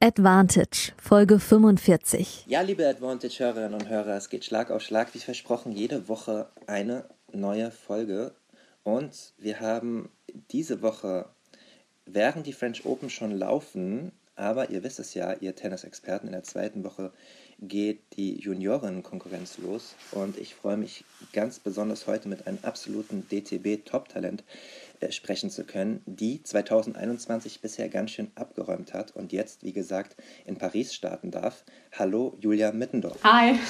Advantage, Folge 45. Ja, liebe Advantage-Hörerinnen und Hörer, es geht Schlag auf Schlag, wie versprochen, jede Woche eine neue Folge. Und wir haben diese Woche, während die French Open schon laufen, aber ihr wisst es ja, ihr Tennisexperten, in der zweiten Woche geht die Juniorenkonkurrenz los. Und ich freue mich ganz besonders heute mit einem absoluten DTB-Top-Talent sprechen zu können, die 2021 bisher ganz schön abgeräumt hat und jetzt, wie gesagt, in Paris starten darf. Hallo, Julia Mittendorf. Hi.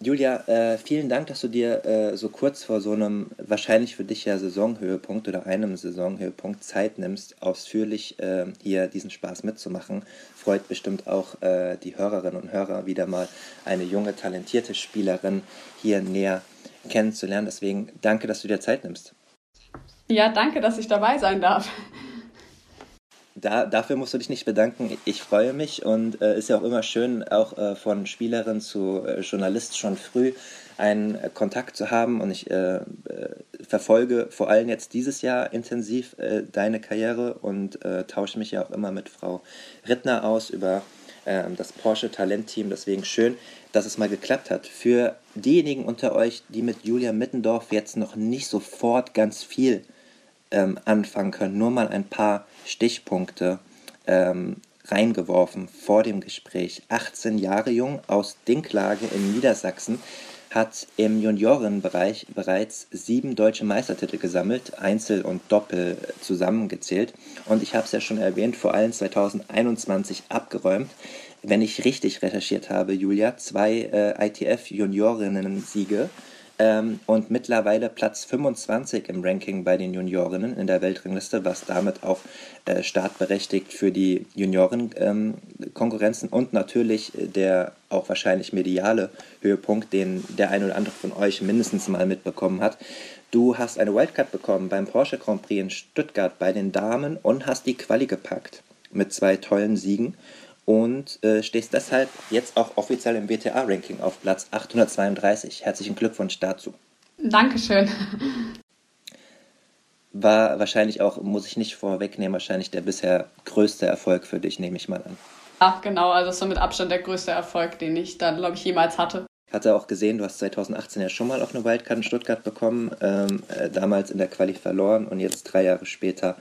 Julia, äh, vielen Dank, dass du dir äh, so kurz vor so einem wahrscheinlich für dich ja Saisonhöhepunkt oder einem Saisonhöhepunkt Zeit nimmst, ausführlich äh, hier diesen Spaß mitzumachen. Freut bestimmt auch äh, die Hörerinnen und Hörer wieder mal eine junge, talentierte Spielerin hier näher kennenzulernen. Deswegen danke, dass du dir Zeit nimmst. Ja, danke, dass ich dabei sein darf. Da, dafür musst du dich nicht bedanken. Ich freue mich und äh, ist ja auch immer schön, auch äh, von Spielerin zu äh, Journalist schon früh einen äh, Kontakt zu haben. Und ich äh, äh, verfolge vor allem jetzt dieses Jahr intensiv deine Karriere und tausche mich ja auch immer mit Frau Rittner aus über ähm, das Porsche Talentteam. Deswegen schön, dass es mal geklappt hat. Für diejenigen unter euch, die mit Julia Mittendorf jetzt noch nicht sofort ganz viel ähm, anfangen können. Nur mal ein paar Stichpunkte ähm, reingeworfen vor dem Gespräch. 18 Jahre jung aus Dinklage in Niedersachsen, hat im Juniorenbereich bereits sieben deutsche Meistertitel gesammelt, Einzel und Doppel zusammengezählt. Und ich habe es ja schon erwähnt, vor allem 2021 abgeräumt. Wenn ich richtig recherchiert habe, Julia, zwei äh, ITF-Juniorinnen-Siege ähm, und mittlerweile Platz 25 im Ranking bei den Juniorinnen in der Weltrangliste, was damit auch äh, startberechtigt für die Junioren-Konkurrenzen ähm, und natürlich der auch wahrscheinlich mediale Höhepunkt, den der ein oder andere von euch mindestens mal mitbekommen hat. Du hast eine Wildcard bekommen beim Porsche Grand Prix in Stuttgart bei den Damen und hast die Quali gepackt mit zwei tollen Siegen und äh, stehst deshalb jetzt auch offiziell im WTA-Ranking auf Platz 832. Herzlichen Glückwunsch dazu. Dankeschön. War wahrscheinlich auch, muss ich nicht vorwegnehmen, wahrscheinlich der bisher größte Erfolg für dich, nehme ich mal an. Ja, genau, also so mit Abstand der größte Erfolg, den ich dann, glaube ich, jemals hatte. Hatte auch gesehen, du hast 2018 ja schon mal auf eine Wildcard in Stuttgart bekommen, ähm, äh, damals in der Quali verloren und jetzt drei Jahre später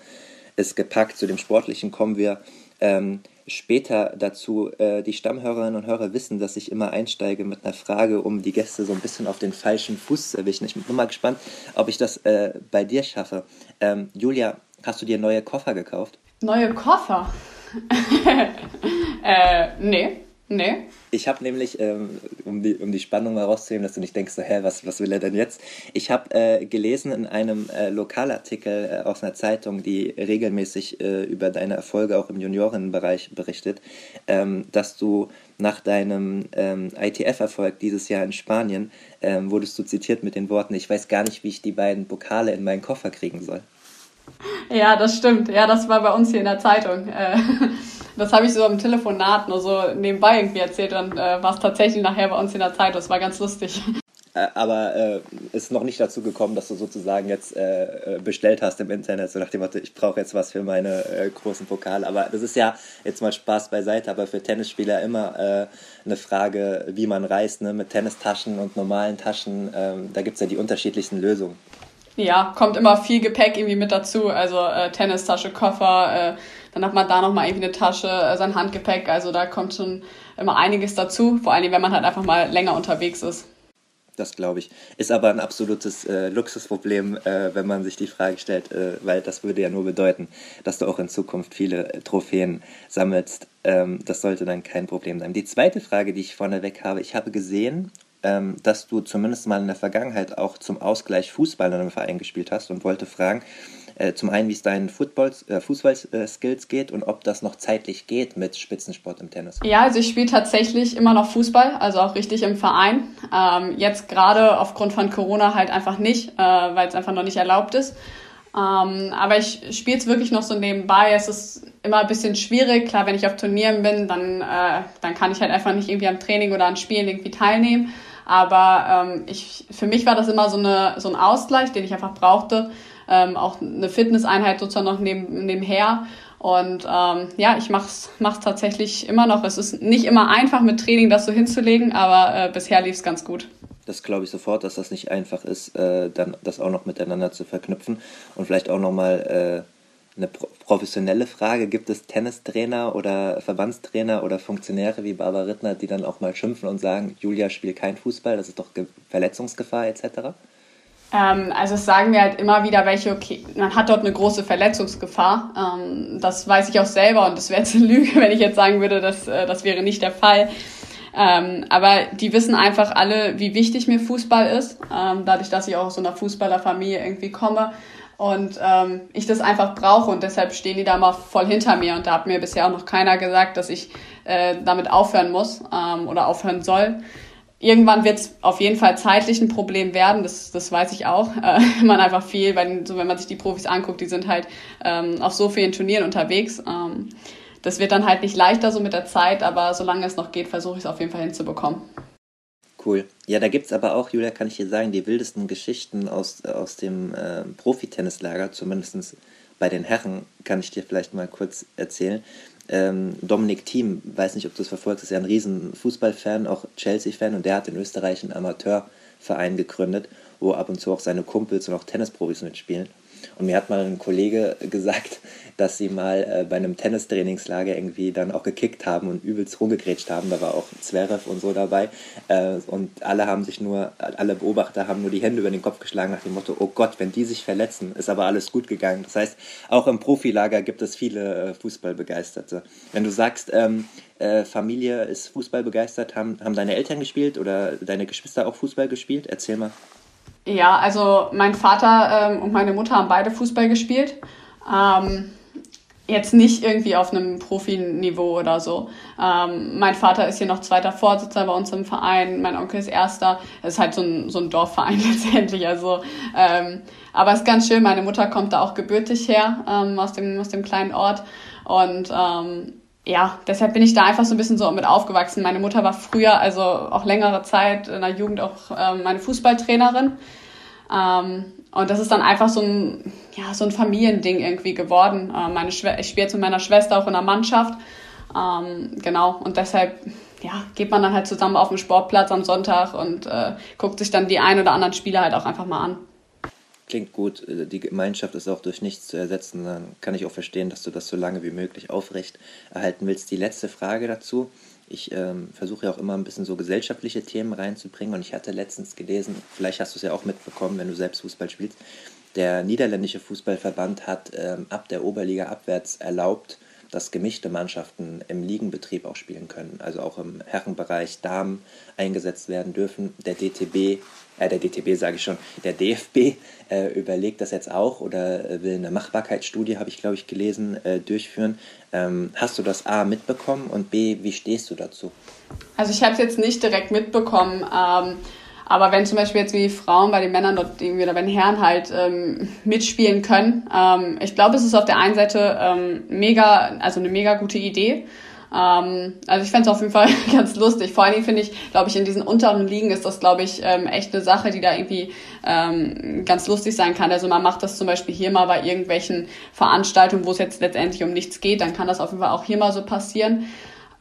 ist gepackt. Zu dem Sportlichen kommen wir. Ähm, später dazu. Äh, die Stammhörerinnen und Hörer wissen, dass ich immer einsteige mit einer Frage, um die Gäste so ein bisschen auf den falschen Fuß zu erwischen. Ich bin mal gespannt, ob ich das äh, bei dir schaffe. Ähm, Julia, hast du dir neue Koffer gekauft? Neue Koffer? äh, nee. Nee. Ich habe nämlich, ähm, um, die, um die Spannung mal rauszunehmen, dass du nicht denkst, so, hä, was, was will er denn jetzt? Ich habe äh, gelesen in einem äh, Lokalartikel äh, aus einer Zeitung, die regelmäßig äh, über deine Erfolge auch im Juniorinnenbereich berichtet, ähm, dass du nach deinem ähm, ITF-Erfolg dieses Jahr in Spanien, ähm, wurdest du zitiert mit den Worten, ich weiß gar nicht, wie ich die beiden Pokale in meinen Koffer kriegen soll. Ja, das stimmt. Ja, das war bei uns hier in der Zeitung. Äh, das habe ich so im Telefonat nur so nebenbei irgendwie erzählt und äh, war es tatsächlich nachher bei uns in der Zeit. Das war ganz lustig. Äh, aber äh, ist noch nicht dazu gekommen, dass du sozusagen jetzt äh, äh, bestellt hast im Internet, so nach dem Motto, ich brauche jetzt was für meine äh, großen Pokale. Aber das ist ja jetzt mal Spaß beiseite, aber für Tennisspieler immer äh, eine Frage, wie man reist, ne? mit Tennistaschen und normalen Taschen. Ähm, da gibt es ja die unterschiedlichsten Lösungen. Ja, kommt immer viel Gepäck irgendwie mit dazu. Also Tennistasche, Koffer, dann hat man da nochmal irgendwie eine Tasche, äh, sein Handgepäck. Also da kommt schon immer einiges dazu. Vor allem, wenn man halt einfach mal länger unterwegs ist. Das glaube ich. Ist aber ein absolutes äh, Luxusproblem, äh, wenn man sich die Frage stellt, äh, weil das würde ja nur bedeuten, dass du auch in Zukunft viele äh, Trophäen sammelst. Ähm, das sollte dann kein Problem sein. Die zweite Frage, die ich vorneweg habe, ich habe gesehen, ähm, dass du zumindest mal in der Vergangenheit auch zum Ausgleich Fußball in einem Verein gespielt hast und wollte fragen, äh, zum einen, wie es deinen äh, Fußballskills geht und ob das noch zeitlich geht mit Spitzensport im Tennis. Ja, also ich spiele tatsächlich immer noch Fußball, also auch richtig im Verein. Ähm, jetzt gerade aufgrund von Corona halt einfach nicht, äh, weil es einfach noch nicht erlaubt ist. Ähm, aber ich spiele es wirklich noch so nebenbei. Es ist immer ein bisschen schwierig. Klar, wenn ich auf Turnieren bin, dann, äh, dann kann ich halt einfach nicht irgendwie am Training oder an Spielen irgendwie teilnehmen. Aber ähm, ich, für mich war das immer so, eine, so ein Ausgleich, den ich einfach brauchte. Ähm, auch eine Fitnesseinheit sozusagen noch neben, nebenher. Und ähm, ja, ich mach's, mach's tatsächlich immer noch. Es ist nicht immer einfach mit Training das so hinzulegen, aber äh, bisher lief's ganz gut. Das glaube ich sofort, dass das nicht einfach ist, äh, dann das auch noch miteinander zu verknüpfen. Und vielleicht auch nochmal äh, eine professionelle Frage. Gibt es Tennistrainer oder Verbandstrainer oder Funktionäre wie Barbara Rittner, die dann auch mal schimpfen und sagen, Julia spielt kein Fußball, das ist doch Verletzungsgefahr etc.? Ähm, also es sagen mir halt immer wieder welche, okay, man hat dort eine große Verletzungsgefahr. Ähm, das weiß ich auch selber und das wäre jetzt eine Lüge, wenn ich jetzt sagen würde, dass äh, das wäre nicht der Fall. Ähm, aber die wissen einfach alle, wie wichtig mir Fußball ist, ähm, dadurch, dass ich auch aus so einer Fußballerfamilie irgendwie komme und ähm, ich das einfach brauche und deshalb stehen die da mal voll hinter mir und da hat mir bisher auch noch keiner gesagt, dass ich äh, damit aufhören muss ähm, oder aufhören soll. Irgendwann wird es auf jeden Fall zeitlich ein Problem werden, das, das weiß ich auch. Äh, man einfach viel, weil so wenn man sich die Profis anguckt, die sind halt ähm, auf so vielen Turnieren unterwegs. Ähm, das wird dann halt nicht leichter so mit der Zeit, aber solange es noch geht, versuche ich es auf jeden Fall hinzubekommen. Cool. Ja, da gibt es aber auch, Julia, kann ich dir sagen, die wildesten Geschichten aus, aus dem äh, Profi-Tennislager, zumindest bei den Herren, kann ich dir vielleicht mal kurz erzählen. Ähm, Dominik Thiem, weiß nicht, ob du es verfolgst, ist ja ein riesen Fußballfan, auch Chelsea-Fan und der hat in Österreich einen Amateurverein gegründet, wo ab und zu auch seine Kumpels und auch Tennisprofis mitspielen. Und mir hat mal ein Kollege gesagt, dass sie mal äh, bei einem Tennistrainingslager irgendwie dann auch gekickt haben und übelst rumgegrätscht haben. Da war auch Zverev und so dabei. Äh, und alle haben sich nur, alle Beobachter haben nur die Hände über den Kopf geschlagen nach dem Motto, oh Gott, wenn die sich verletzen, ist aber alles gut gegangen. Das heißt, auch im Profilager gibt es viele äh, Fußballbegeisterte. Wenn du sagst, ähm, äh, Familie ist Fußball begeistert, haben, haben deine Eltern gespielt oder deine Geschwister auch Fußball gespielt? Erzähl mal. Ja, also mein Vater ähm, und meine Mutter haben beide Fußball gespielt. Ähm, jetzt nicht irgendwie auf einem Profiniveau oder so. Ähm, mein Vater ist hier noch zweiter Vorsitzender bei uns im Verein, mein Onkel ist erster. Es ist halt so ein, so ein Dorfverein letztendlich. Also, ähm, aber es ist ganz schön, meine Mutter kommt da auch gebürtig her, ähm, aus, dem, aus dem kleinen Ort. Und ähm, ja, deshalb bin ich da einfach so ein bisschen so mit aufgewachsen. Meine Mutter war früher, also auch längere Zeit in der Jugend auch ähm, meine Fußballtrainerin. Ähm, und das ist dann einfach so ein, ja, so ein Familiending irgendwie geworden. Äh, meine Schwe ich spiele jetzt mit meiner Schwester auch in der Mannschaft. Ähm, genau, und deshalb ja, geht man dann halt zusammen auf den Sportplatz am Sonntag und äh, guckt sich dann die ein oder anderen Spiele halt auch einfach mal an. Klingt gut. Äh, die Gemeinschaft ist auch durch nichts zu ersetzen. Dann kann ich auch verstehen, dass du das so lange wie möglich aufrecht erhalten willst. Die letzte Frage dazu. Ich ähm, versuche ja auch immer ein bisschen so gesellschaftliche Themen reinzubringen und ich hatte letztens gelesen, vielleicht hast du es ja auch mitbekommen, wenn du selbst Fußball spielst, der niederländische Fußballverband hat ähm, ab der Oberliga abwärts erlaubt, dass gemischte Mannschaften im Ligenbetrieb auch spielen können, also auch im Herrenbereich Damen eingesetzt werden dürfen. Der DTB, äh, der DTB sage ich schon, der DFB äh, überlegt das jetzt auch oder äh, will eine Machbarkeitsstudie, habe ich glaube ich gelesen, äh, durchführen. Ähm, hast du das A mitbekommen und B, wie stehst du dazu? Also ich habe es jetzt nicht direkt mitbekommen. Ähm aber wenn zum Beispiel jetzt wie Frauen bei den Männern dort irgendwie oder bei den Herren halt ähm, mitspielen können, ähm, ich glaube, es ist auf der einen Seite ähm, mega, also eine mega gute Idee. Ähm, also ich fände es auf jeden Fall ganz lustig. Vor allen Dingen finde ich, glaube ich, in diesen unteren Ligen ist das, glaube ich, ähm, echt eine Sache, die da irgendwie ähm, ganz lustig sein kann. Also man macht das zum Beispiel hier mal bei irgendwelchen Veranstaltungen, wo es jetzt letztendlich um nichts geht, dann kann das auf jeden Fall auch hier mal so passieren.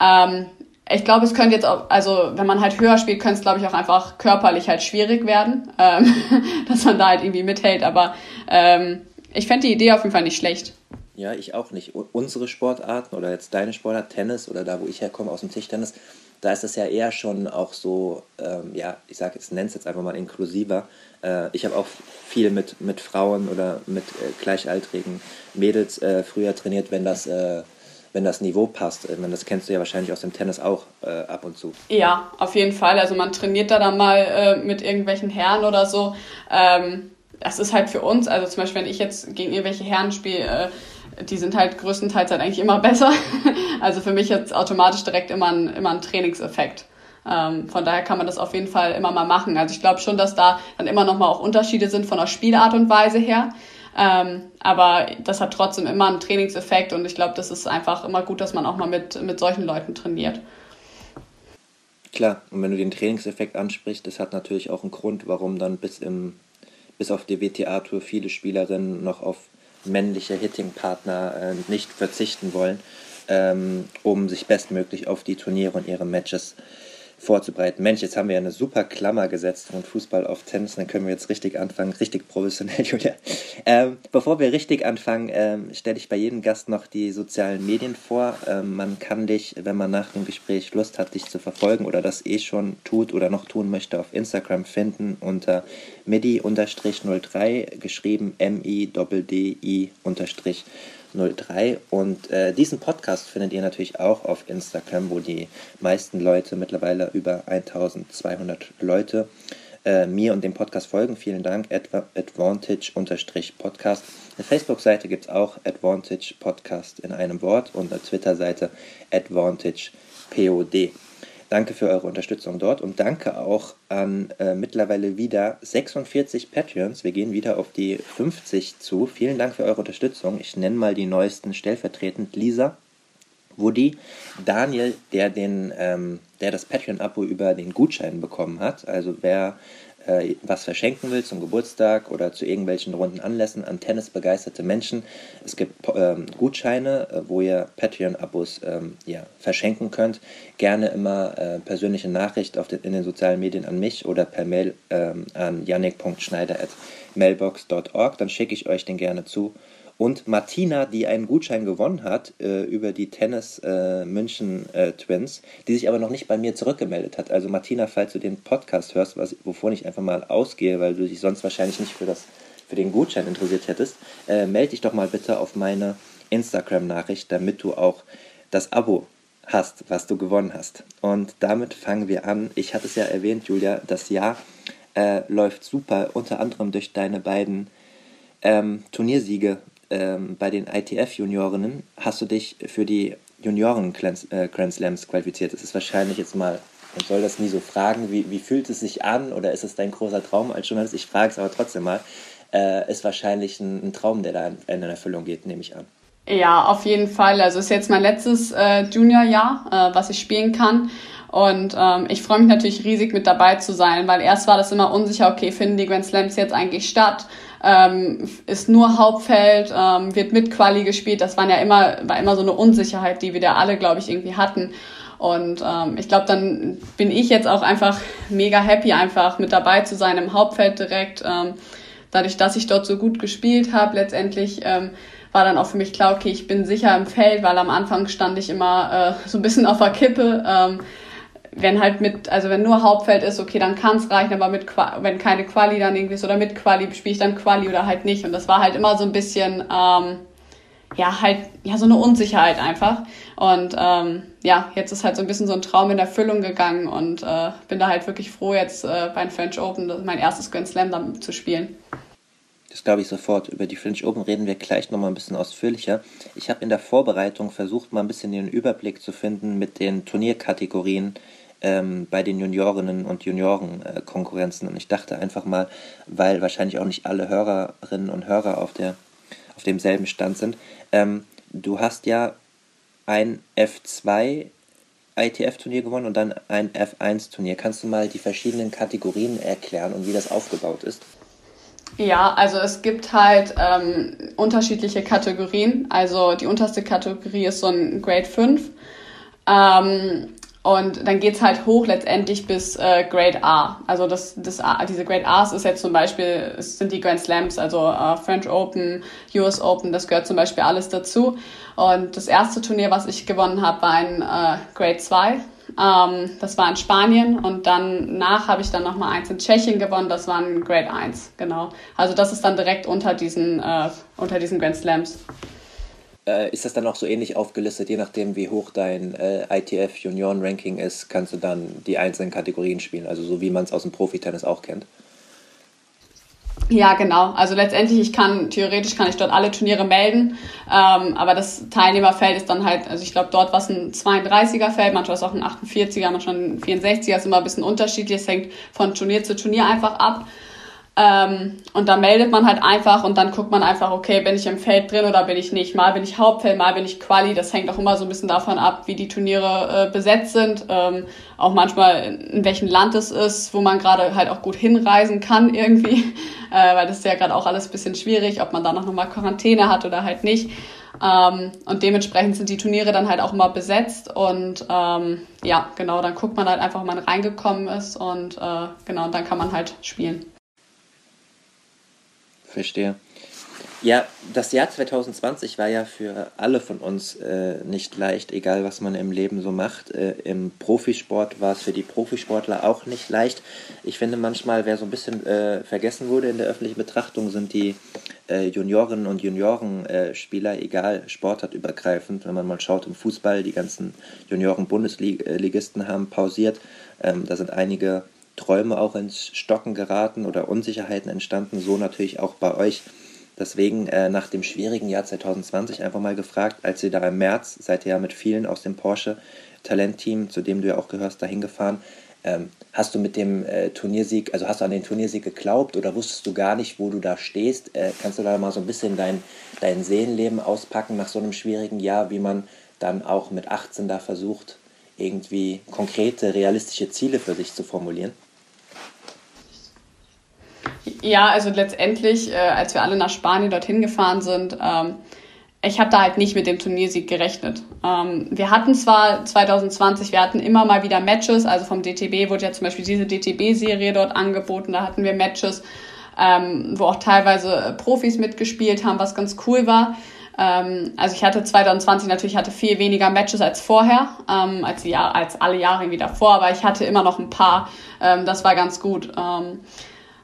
Ähm, ich glaube, es könnte jetzt auch, also wenn man halt höher spielt, könnte es, glaube ich, auch einfach körperlich halt schwierig werden, ähm, dass man da halt irgendwie mithält. Aber ähm, ich fände die Idee auf jeden Fall nicht schlecht. Ja, ich auch nicht. Unsere Sportarten oder jetzt deine Sportart, Tennis oder da, wo ich herkomme, aus dem Tischtennis, da ist es ja eher schon auch so, ähm, ja, ich sage jetzt, nenne es jetzt einfach mal inklusiver. Äh, ich habe auch viel mit, mit Frauen oder mit äh, gleichaltrigen Mädels äh, früher trainiert, wenn das äh, wenn das Niveau passt. Ich meine, das kennst du ja wahrscheinlich aus dem Tennis auch äh, ab und zu. Ja, auf jeden Fall. Also man trainiert da dann mal äh, mit irgendwelchen Herren oder so. Ähm, das ist halt für uns, also zum Beispiel, wenn ich jetzt gegen irgendwelche Herren spiele, äh, die sind halt größtenteils halt eigentlich immer besser. also für mich jetzt automatisch direkt immer ein, immer ein Trainingseffekt. Ähm, von daher kann man das auf jeden Fall immer mal machen. Also ich glaube schon, dass da dann immer noch mal auch Unterschiede sind von der Spielart und Weise her. Ähm, aber das hat trotzdem immer einen Trainingseffekt und ich glaube, das ist einfach immer gut, dass man auch mal mit, mit solchen Leuten trainiert. Klar, und wenn du den Trainingseffekt ansprichst, das hat natürlich auch einen Grund, warum dann bis, im, bis auf die WTA-Tour viele Spielerinnen noch auf männliche Hitting-Partner äh, nicht verzichten wollen, ähm, um sich bestmöglich auf die Turniere und ihre Matches zu vorzubereiten. Mensch, jetzt haben wir ja eine super Klammer gesetzt von Fußball auf Tennis, dann können wir jetzt richtig anfangen, richtig professionell, Julia. Ähm, bevor wir richtig anfangen, ähm, stelle ich bei jedem Gast noch die sozialen Medien vor. Ähm, man kann dich, wenn man nach dem Gespräch Lust hat, dich zu verfolgen oder das eh schon tut oder noch tun möchte, auf Instagram finden unter midi-03, geschrieben M-I-D-D-I-03. 03. Und äh, diesen Podcast findet ihr natürlich auch auf Instagram, wo die meisten Leute, mittlerweile über 1200 Leute, äh, mir und dem Podcast folgen. Vielen Dank, Advantage-Podcast. Eine Facebook-Seite gibt es auch, Advantage Podcast in einem Wort und eine Twitter-Seite Advantage POD. Danke für eure Unterstützung dort und danke auch an äh, mittlerweile wieder 46 Patreons. Wir gehen wieder auf die 50 zu. Vielen Dank für eure Unterstützung. Ich nenne mal die neuesten stellvertretend. Lisa, Woody, Daniel, der, den, ähm, der das Patreon-Abo über den Gutschein bekommen hat. Also wer äh, was verschenken will zum Geburtstag oder zu irgendwelchen runden Anlässen an tennisbegeisterte Menschen. Es gibt ähm, Gutscheine, äh, wo ihr Patreon-Abos ähm, ja, verschenken könnt. Gerne immer äh, persönliche Nachricht den, in den sozialen Medien an mich oder per Mail ähm, an yannick.schneider.mailbox.org. Dann schicke ich euch den gerne zu. Und Martina, die einen Gutschein gewonnen hat äh, über die Tennis äh, München äh, Twins, die sich aber noch nicht bei mir zurückgemeldet hat. Also Martina, falls du den Podcast hörst, was, wovon ich einfach mal ausgehe, weil du dich sonst wahrscheinlich nicht für, das, für den Gutschein interessiert hättest, äh, melde dich doch mal bitte auf meine Instagram-Nachricht, damit du auch das Abo hast, was du gewonnen hast. Und damit fangen wir an. Ich hatte es ja erwähnt, Julia, das Jahr äh, läuft super, unter anderem durch deine beiden ähm, Turniersiege ähm, bei den ITF-Juniorinnen hast du dich für die Junioren-Grand äh, Slams qualifiziert. Das ist wahrscheinlich jetzt mal, man soll das nie so fragen, wie, wie fühlt es sich an oder ist es dein großer Traum als Journalist? Ich frage es aber trotzdem mal. Äh, ist wahrscheinlich ein, ein, Traum, der da in, in Erfüllung geht, nehme ich an. Ja, auf jeden Fall. Also es ist jetzt mein letztes äh, Junior-Jahr, äh, was ich spielen kann. Und ähm, ich freue mich natürlich riesig mit dabei zu sein, weil erst war das immer unsicher, okay, finden die Grand Slams jetzt eigentlich statt? Ähm, ist nur Hauptfeld, ähm, wird mit Quali gespielt. Das waren ja immer, war immer so eine Unsicherheit, die wir da alle, glaube ich, irgendwie hatten. Und ähm, ich glaube, dann bin ich jetzt auch einfach mega happy, einfach mit dabei zu sein im Hauptfeld direkt. Ähm, dadurch, dass ich dort so gut gespielt habe, letztendlich ähm, war dann auch für mich klar, okay, ich bin sicher im Feld, weil am Anfang stand ich immer äh, so ein bisschen auf der Kippe. Ähm, wenn halt mit, also wenn nur Hauptfeld ist, okay, dann kann es reichen, aber mit wenn keine Quali dann irgendwie ist oder mit Quali spiele ich dann Quali oder halt nicht. Und das war halt immer so ein bisschen, ähm, ja, halt, ja, so eine Unsicherheit einfach. Und ähm, ja, jetzt ist halt so ein bisschen so ein Traum in Erfüllung gegangen und äh, bin da halt wirklich froh, jetzt äh, beim French Open mein erstes Grand Slam dann zu spielen. Das glaube ich sofort. Über die French Open reden wir gleich nochmal ein bisschen ausführlicher. Ich habe in der Vorbereitung versucht, mal ein bisschen den Überblick zu finden mit den Turnierkategorien, ähm, bei den Juniorinnen und Juniorenkonkurrenzen. Äh, und ich dachte einfach mal, weil wahrscheinlich auch nicht alle Hörerinnen und Hörer auf, der, auf demselben Stand sind, ähm, du hast ja ein F2 ITF-Turnier gewonnen und dann ein F1-Turnier. Kannst du mal die verschiedenen Kategorien erklären und wie das aufgebaut ist? Ja, also es gibt halt ähm, unterschiedliche Kategorien. Also die unterste Kategorie ist so ein Grade 5. Ähm, und dann geht's halt hoch letztendlich bis äh, Grade A. Also das, das diese Grade A's ist jetzt zum Beispiel, es sind die Grand Slams, also äh, French Open, US Open, das gehört zum Beispiel alles dazu. Und das erste Turnier, was ich gewonnen habe, war ein äh, Grade 2. Ähm, das war in Spanien und dann nach habe ich dann nochmal eins in Tschechien gewonnen, das war ein Grade 1, genau. Also das ist dann direkt unter diesen, äh, unter diesen Grand Slams. Äh, ist das dann auch so ähnlich aufgelistet, je nachdem wie hoch dein äh, ITF Junioren-Ranking ist, kannst du dann die einzelnen Kategorien spielen, also so wie man es aus dem Profitennis auch kennt? Ja, genau. Also letztendlich, ich kann, theoretisch kann ich dort alle Turniere melden, ähm, aber das Teilnehmerfeld ist dann halt, also ich glaube, dort war es ein 32er-Feld, manchmal ist auch ein 48er, manchmal ein 64er, ist immer ein bisschen unterschiedlich, es hängt von Turnier zu Turnier einfach ab. Ähm, und da meldet man halt einfach und dann guckt man einfach, okay, bin ich im Feld drin oder bin ich nicht. Mal bin ich Hauptfeld, mal bin ich Quali. Das hängt auch immer so ein bisschen davon ab, wie die Turniere äh, besetzt sind. Ähm, auch manchmal in welchem Land es ist, wo man gerade halt auch gut hinreisen kann irgendwie. Äh, weil das ist ja gerade auch alles bisschen schwierig, ob man da noch mal Quarantäne hat oder halt nicht. Ähm, und dementsprechend sind die Turniere dann halt auch immer besetzt und ähm, ja, genau, dann guckt man halt einfach, ob man reingekommen ist und äh, genau, und dann kann man halt spielen. Verstehe. Ja, das Jahr 2020 war ja für alle von uns äh, nicht leicht, egal was man im Leben so macht. Äh, Im Profisport war es für die Profisportler auch nicht leicht. Ich finde manchmal, wer so ein bisschen äh, vergessen wurde in der öffentlichen Betrachtung, sind die äh, Juniorinnen und Juniorenspieler, äh, egal sportartübergreifend. Wenn man mal schaut im Fußball, die ganzen Junioren-Bundesligisten haben pausiert. Ähm, da sind einige Träume auch ins Stocken geraten oder Unsicherheiten entstanden, so natürlich auch bei euch. Deswegen äh, nach dem schwierigen Jahr 2020 einfach mal gefragt, als ihr da im März, seid ihr ja mit vielen aus dem Porsche Talentteam, zu dem du ja auch gehörst, dahin gefahren. Ähm, hast du mit dem äh, Turniersieg, also hast du an den Turniersieg geglaubt oder wusstest du gar nicht, wo du da stehst? Äh, kannst du da mal so ein bisschen dein, dein Seelenleben auspacken nach so einem schwierigen Jahr, wie man dann auch mit 18 da versucht, irgendwie konkrete, realistische Ziele für sich zu formulieren? Ja, also letztendlich, äh, als wir alle nach Spanien dorthin gefahren sind, ähm, ich habe da halt nicht mit dem Turniersieg gerechnet. Ähm, wir hatten zwar 2020, wir hatten immer mal wieder Matches, also vom DTB wurde ja zum Beispiel diese DTB-Serie dort angeboten, da hatten wir Matches, ähm, wo auch teilweise Profis mitgespielt haben, was ganz cool war. Ähm, also ich hatte 2020 natürlich hatte viel weniger Matches als vorher, ähm, als, die als alle Jahre irgendwie davor, aber ich hatte immer noch ein paar. Ähm, das war ganz gut. Ähm,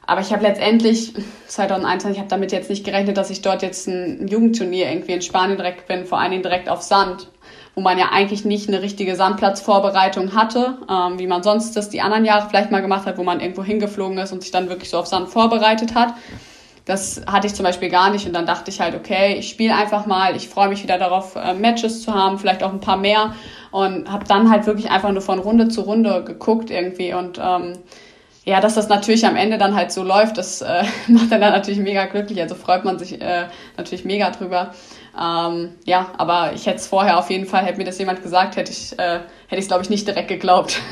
aber ich habe letztendlich 2021, ich habe damit jetzt nicht gerechnet, dass ich dort jetzt ein Jugendturnier irgendwie in Spanien direkt bin, vor allen Dingen direkt auf Sand, wo man ja eigentlich nicht eine richtige Sandplatzvorbereitung hatte, ähm, wie man sonst das die anderen Jahre vielleicht mal gemacht hat, wo man irgendwo hingeflogen ist und sich dann wirklich so auf Sand vorbereitet hat. Das hatte ich zum Beispiel gar nicht und dann dachte ich halt, okay, ich spiele einfach mal, ich freue mich wieder darauf, äh, Matches zu haben, vielleicht auch ein paar mehr und habe dann halt wirklich einfach nur von Runde zu Runde geguckt irgendwie und ähm, ja, dass das natürlich am Ende dann halt so läuft, das äh, macht dann, natürlich mega glücklich. Also freut man sich äh, natürlich mega drüber. Ähm, ja, aber ich hätte es vorher auf jeden Fall, hätte mir das jemand gesagt, hätte ich äh, hätte ich glaube ich nicht direkt geglaubt.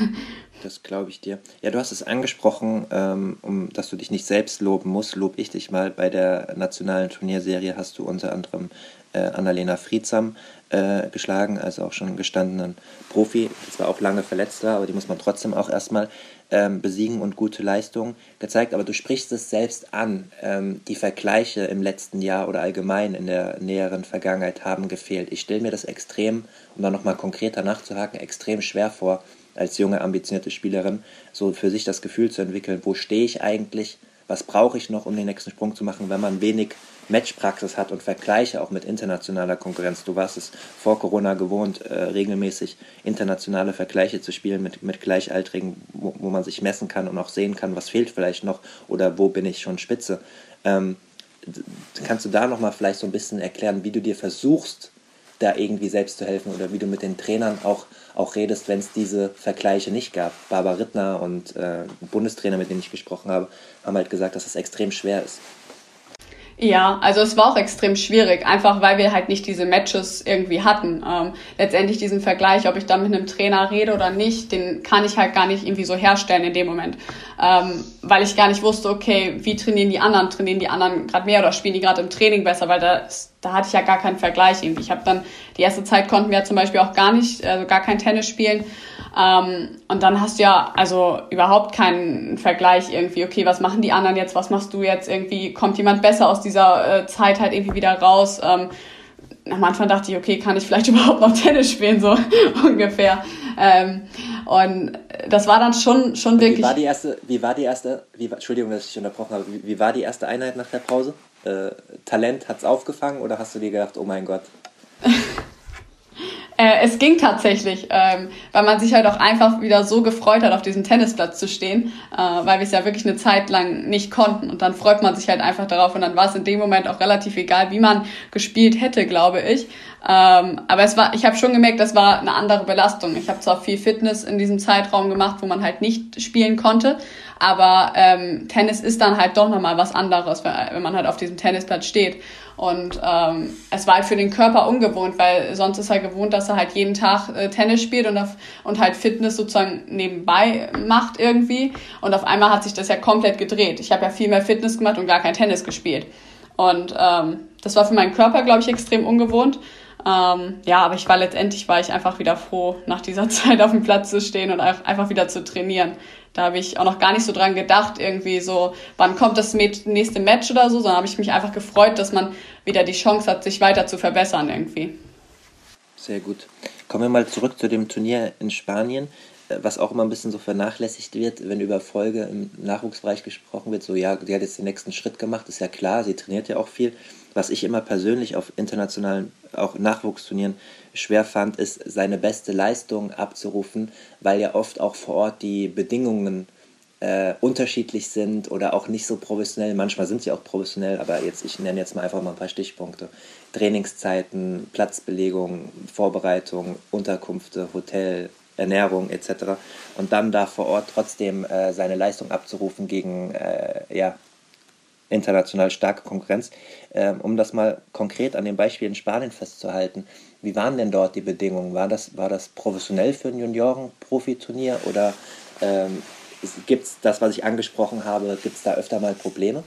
Das glaube ich dir. Ja, du hast es angesprochen, ähm, um, dass du dich nicht selbst loben musst, lob ich dich mal. Bei der nationalen Turnierserie hast du unter anderem äh, Annalena Friedsam äh, geschlagen, also auch schon gestandenen Profi. Das war auch lange verletzt aber die muss man trotzdem auch erstmal ähm, besiegen und gute Leistungen gezeigt. Aber du sprichst es selbst an. Ähm, die Vergleiche im letzten Jahr oder allgemein in der näheren Vergangenheit haben gefehlt. Ich stelle mir das extrem, um da nochmal konkreter nachzuhaken, extrem schwer vor, als junge, ambitionierte Spielerin, so für sich das Gefühl zu entwickeln, wo stehe ich eigentlich, was brauche ich noch, um den nächsten Sprung zu machen, wenn man wenig Matchpraxis hat und Vergleiche auch mit internationaler Konkurrenz. Du warst es vor Corona gewohnt, äh, regelmäßig internationale Vergleiche zu spielen mit, mit Gleichaltrigen, wo, wo, man sich messen kann und auch sehen kann, was fehlt vielleicht noch oder wo bin ich schon spitze. Ähm, kannst du da nochmal vielleicht so ein bisschen erklären, wie du dir versuchst, da irgendwie selbst zu helfen oder wie du mit den Trainern auch, auch redest, wenn es diese Vergleiche nicht gab. Barbara Rittner und äh, Bundestrainer, mit denen ich gesprochen habe, haben halt gesagt, dass es extrem schwer ist. Ja, also es war auch extrem schwierig, einfach weil wir halt nicht diese Matches irgendwie hatten. Ähm, letztendlich diesen Vergleich, ob ich da mit einem Trainer rede oder nicht, den kann ich halt gar nicht irgendwie so herstellen in dem Moment. Ähm, weil ich gar nicht wusste, okay, wie trainieren die anderen? Trainieren die anderen gerade mehr oder spielen die gerade im Training besser? Weil da, da hatte ich ja gar keinen Vergleich irgendwie. Ich habe dann, die erste Zeit konnten wir ja zum Beispiel auch gar nicht, also gar kein Tennis spielen. Ähm, und dann hast du ja also überhaupt keinen Vergleich irgendwie, okay, was machen die anderen jetzt, was machst du jetzt irgendwie, kommt jemand besser aus dieser äh, Zeit halt irgendwie wieder raus? Ähm, am Anfang dachte ich, okay, kann ich vielleicht überhaupt noch Tennis spielen, so ungefähr. Ähm, und das war dann schon, schon wirklich. Wie war die erste, wie war die erste, wie, Entschuldigung, dass ich unterbrochen habe, wie, wie war die erste Einheit nach der Pause? Äh, Talent hat es aufgefangen oder hast du dir gedacht, oh mein Gott, Äh, es ging tatsächlich, ähm, weil man sich halt auch einfach wieder so gefreut hat, auf diesem Tennisplatz zu stehen, äh, weil wir es ja wirklich eine Zeit lang nicht konnten. Und dann freut man sich halt einfach darauf und dann war es in dem Moment auch relativ egal, wie man gespielt hätte, glaube ich. Ähm, aber es war, ich habe schon gemerkt, das war eine andere Belastung. Ich habe zwar viel Fitness in diesem Zeitraum gemacht, wo man halt nicht spielen konnte, aber ähm, Tennis ist dann halt doch nochmal was anderes, wenn man halt auf diesem Tennisplatz steht. Und ähm, es war halt für den Körper ungewohnt, weil sonst ist er gewohnt, dass er halt jeden Tag äh, Tennis spielt und, auf, und halt Fitness sozusagen nebenbei macht irgendwie. Und auf einmal hat sich das ja komplett gedreht. Ich habe ja viel mehr Fitness gemacht und gar kein Tennis gespielt. Und ähm, das war für meinen Körper, glaube ich, extrem ungewohnt. Ähm, ja, aber ich war letztendlich war ich einfach wieder froh, nach dieser Zeit auf dem Platz zu stehen und einfach wieder zu trainieren. Da habe ich auch noch gar nicht so dran gedacht, irgendwie so, wann kommt das nächste Match oder so, sondern habe ich mich einfach gefreut, dass man wieder die Chance hat, sich weiter zu verbessern irgendwie. Sehr gut. Kommen wir mal zurück zu dem Turnier in Spanien, äh, was auch immer ein bisschen so vernachlässigt wird, wenn über Erfolge im Nachwuchsbereich gesprochen wird. So, ja, die hat jetzt den nächsten Schritt gemacht, ist ja klar, sie trainiert ja auch viel. Was ich immer persönlich auf internationalen, auch Nachwuchsturnieren schwer fand, ist, seine beste Leistung abzurufen, weil ja oft auch vor Ort die Bedingungen äh, unterschiedlich sind oder auch nicht so professionell. Manchmal sind sie auch professionell, aber jetzt, ich nenne jetzt mal einfach mal ein paar Stichpunkte. Trainingszeiten, Platzbelegung, Vorbereitung, Unterkünfte, Hotel, Ernährung etc. Und dann da vor Ort trotzdem äh, seine Leistung abzurufen gegen äh, ja, international starke Konkurrenz. Ähm, um das mal konkret an dem Beispiel in Spanien festzuhalten, wie waren denn dort die Bedingungen? War das, war das professionell für ein Junioren-Profiturnier oder ähm, gibt es das, was ich angesprochen habe, gibt es da öfter mal Probleme?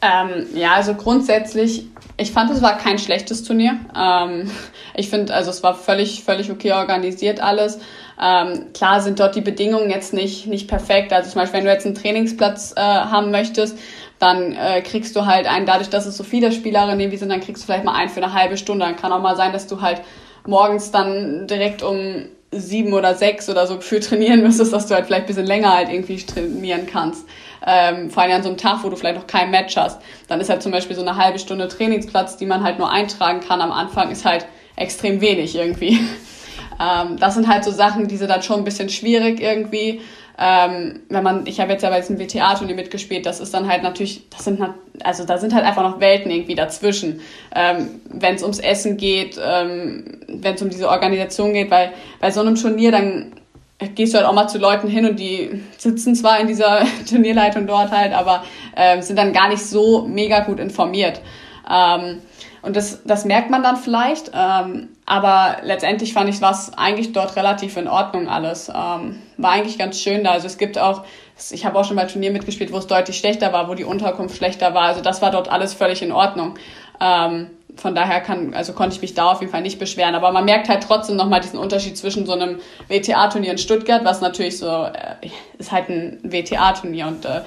Ähm, ja, also grundsätzlich, ich fand, es war kein schlechtes Turnier. Ähm, ich finde, also es war völlig, völlig okay organisiert alles. Ähm, klar sind dort die Bedingungen jetzt nicht, nicht perfekt. Also zum Beispiel, wenn du jetzt einen Trainingsplatz äh, haben möchtest, dann äh, kriegst du halt einen, dadurch, dass es so viele Spielerinnen irgendwie sind, dann kriegst du vielleicht mal einen für eine halbe Stunde. Dann kann auch mal sein, dass du halt morgens dann direkt um sieben oder sechs oder so gefühlt trainieren müsstest, dass du halt vielleicht ein bisschen länger halt irgendwie trainieren kannst. Ähm, vor allem an so einem Tag, wo du vielleicht noch kein Match hast. Dann ist halt zum Beispiel so eine halbe Stunde Trainingsplatz, die man halt nur eintragen kann am Anfang, ist halt extrem wenig irgendwie. ähm, das sind halt so Sachen, die sind dann schon ein bisschen schwierig irgendwie. Ähm, wenn man, ich habe jetzt ja bei diesem WTA-Turnier mitgespielt, das ist dann halt natürlich, das sind also da sind halt einfach noch Welten irgendwie dazwischen. Ähm, wenn es ums Essen geht, ähm, wenn es um diese Organisation geht, weil bei so einem Turnier dann gehst du halt auch mal zu Leuten hin und die sitzen zwar in dieser Turnierleitung dort halt, aber äh, sind dann gar nicht so mega gut informiert. Ähm, und das, das merkt man dann vielleicht. Ähm, aber letztendlich fand ich was eigentlich dort relativ in Ordnung alles. Ähm, war eigentlich ganz schön da. Also es gibt auch, ich habe auch schon bei Turnier mitgespielt, wo es deutlich schlechter war, wo die Unterkunft schlechter war. Also das war dort alles völlig in Ordnung. Ähm, von daher kann, also konnte ich mich da auf jeden Fall nicht beschweren. Aber man merkt halt trotzdem nochmal diesen Unterschied zwischen so einem WTA-Turnier in Stuttgart, was natürlich so, äh, ist halt ein WTA-Turnier und äh,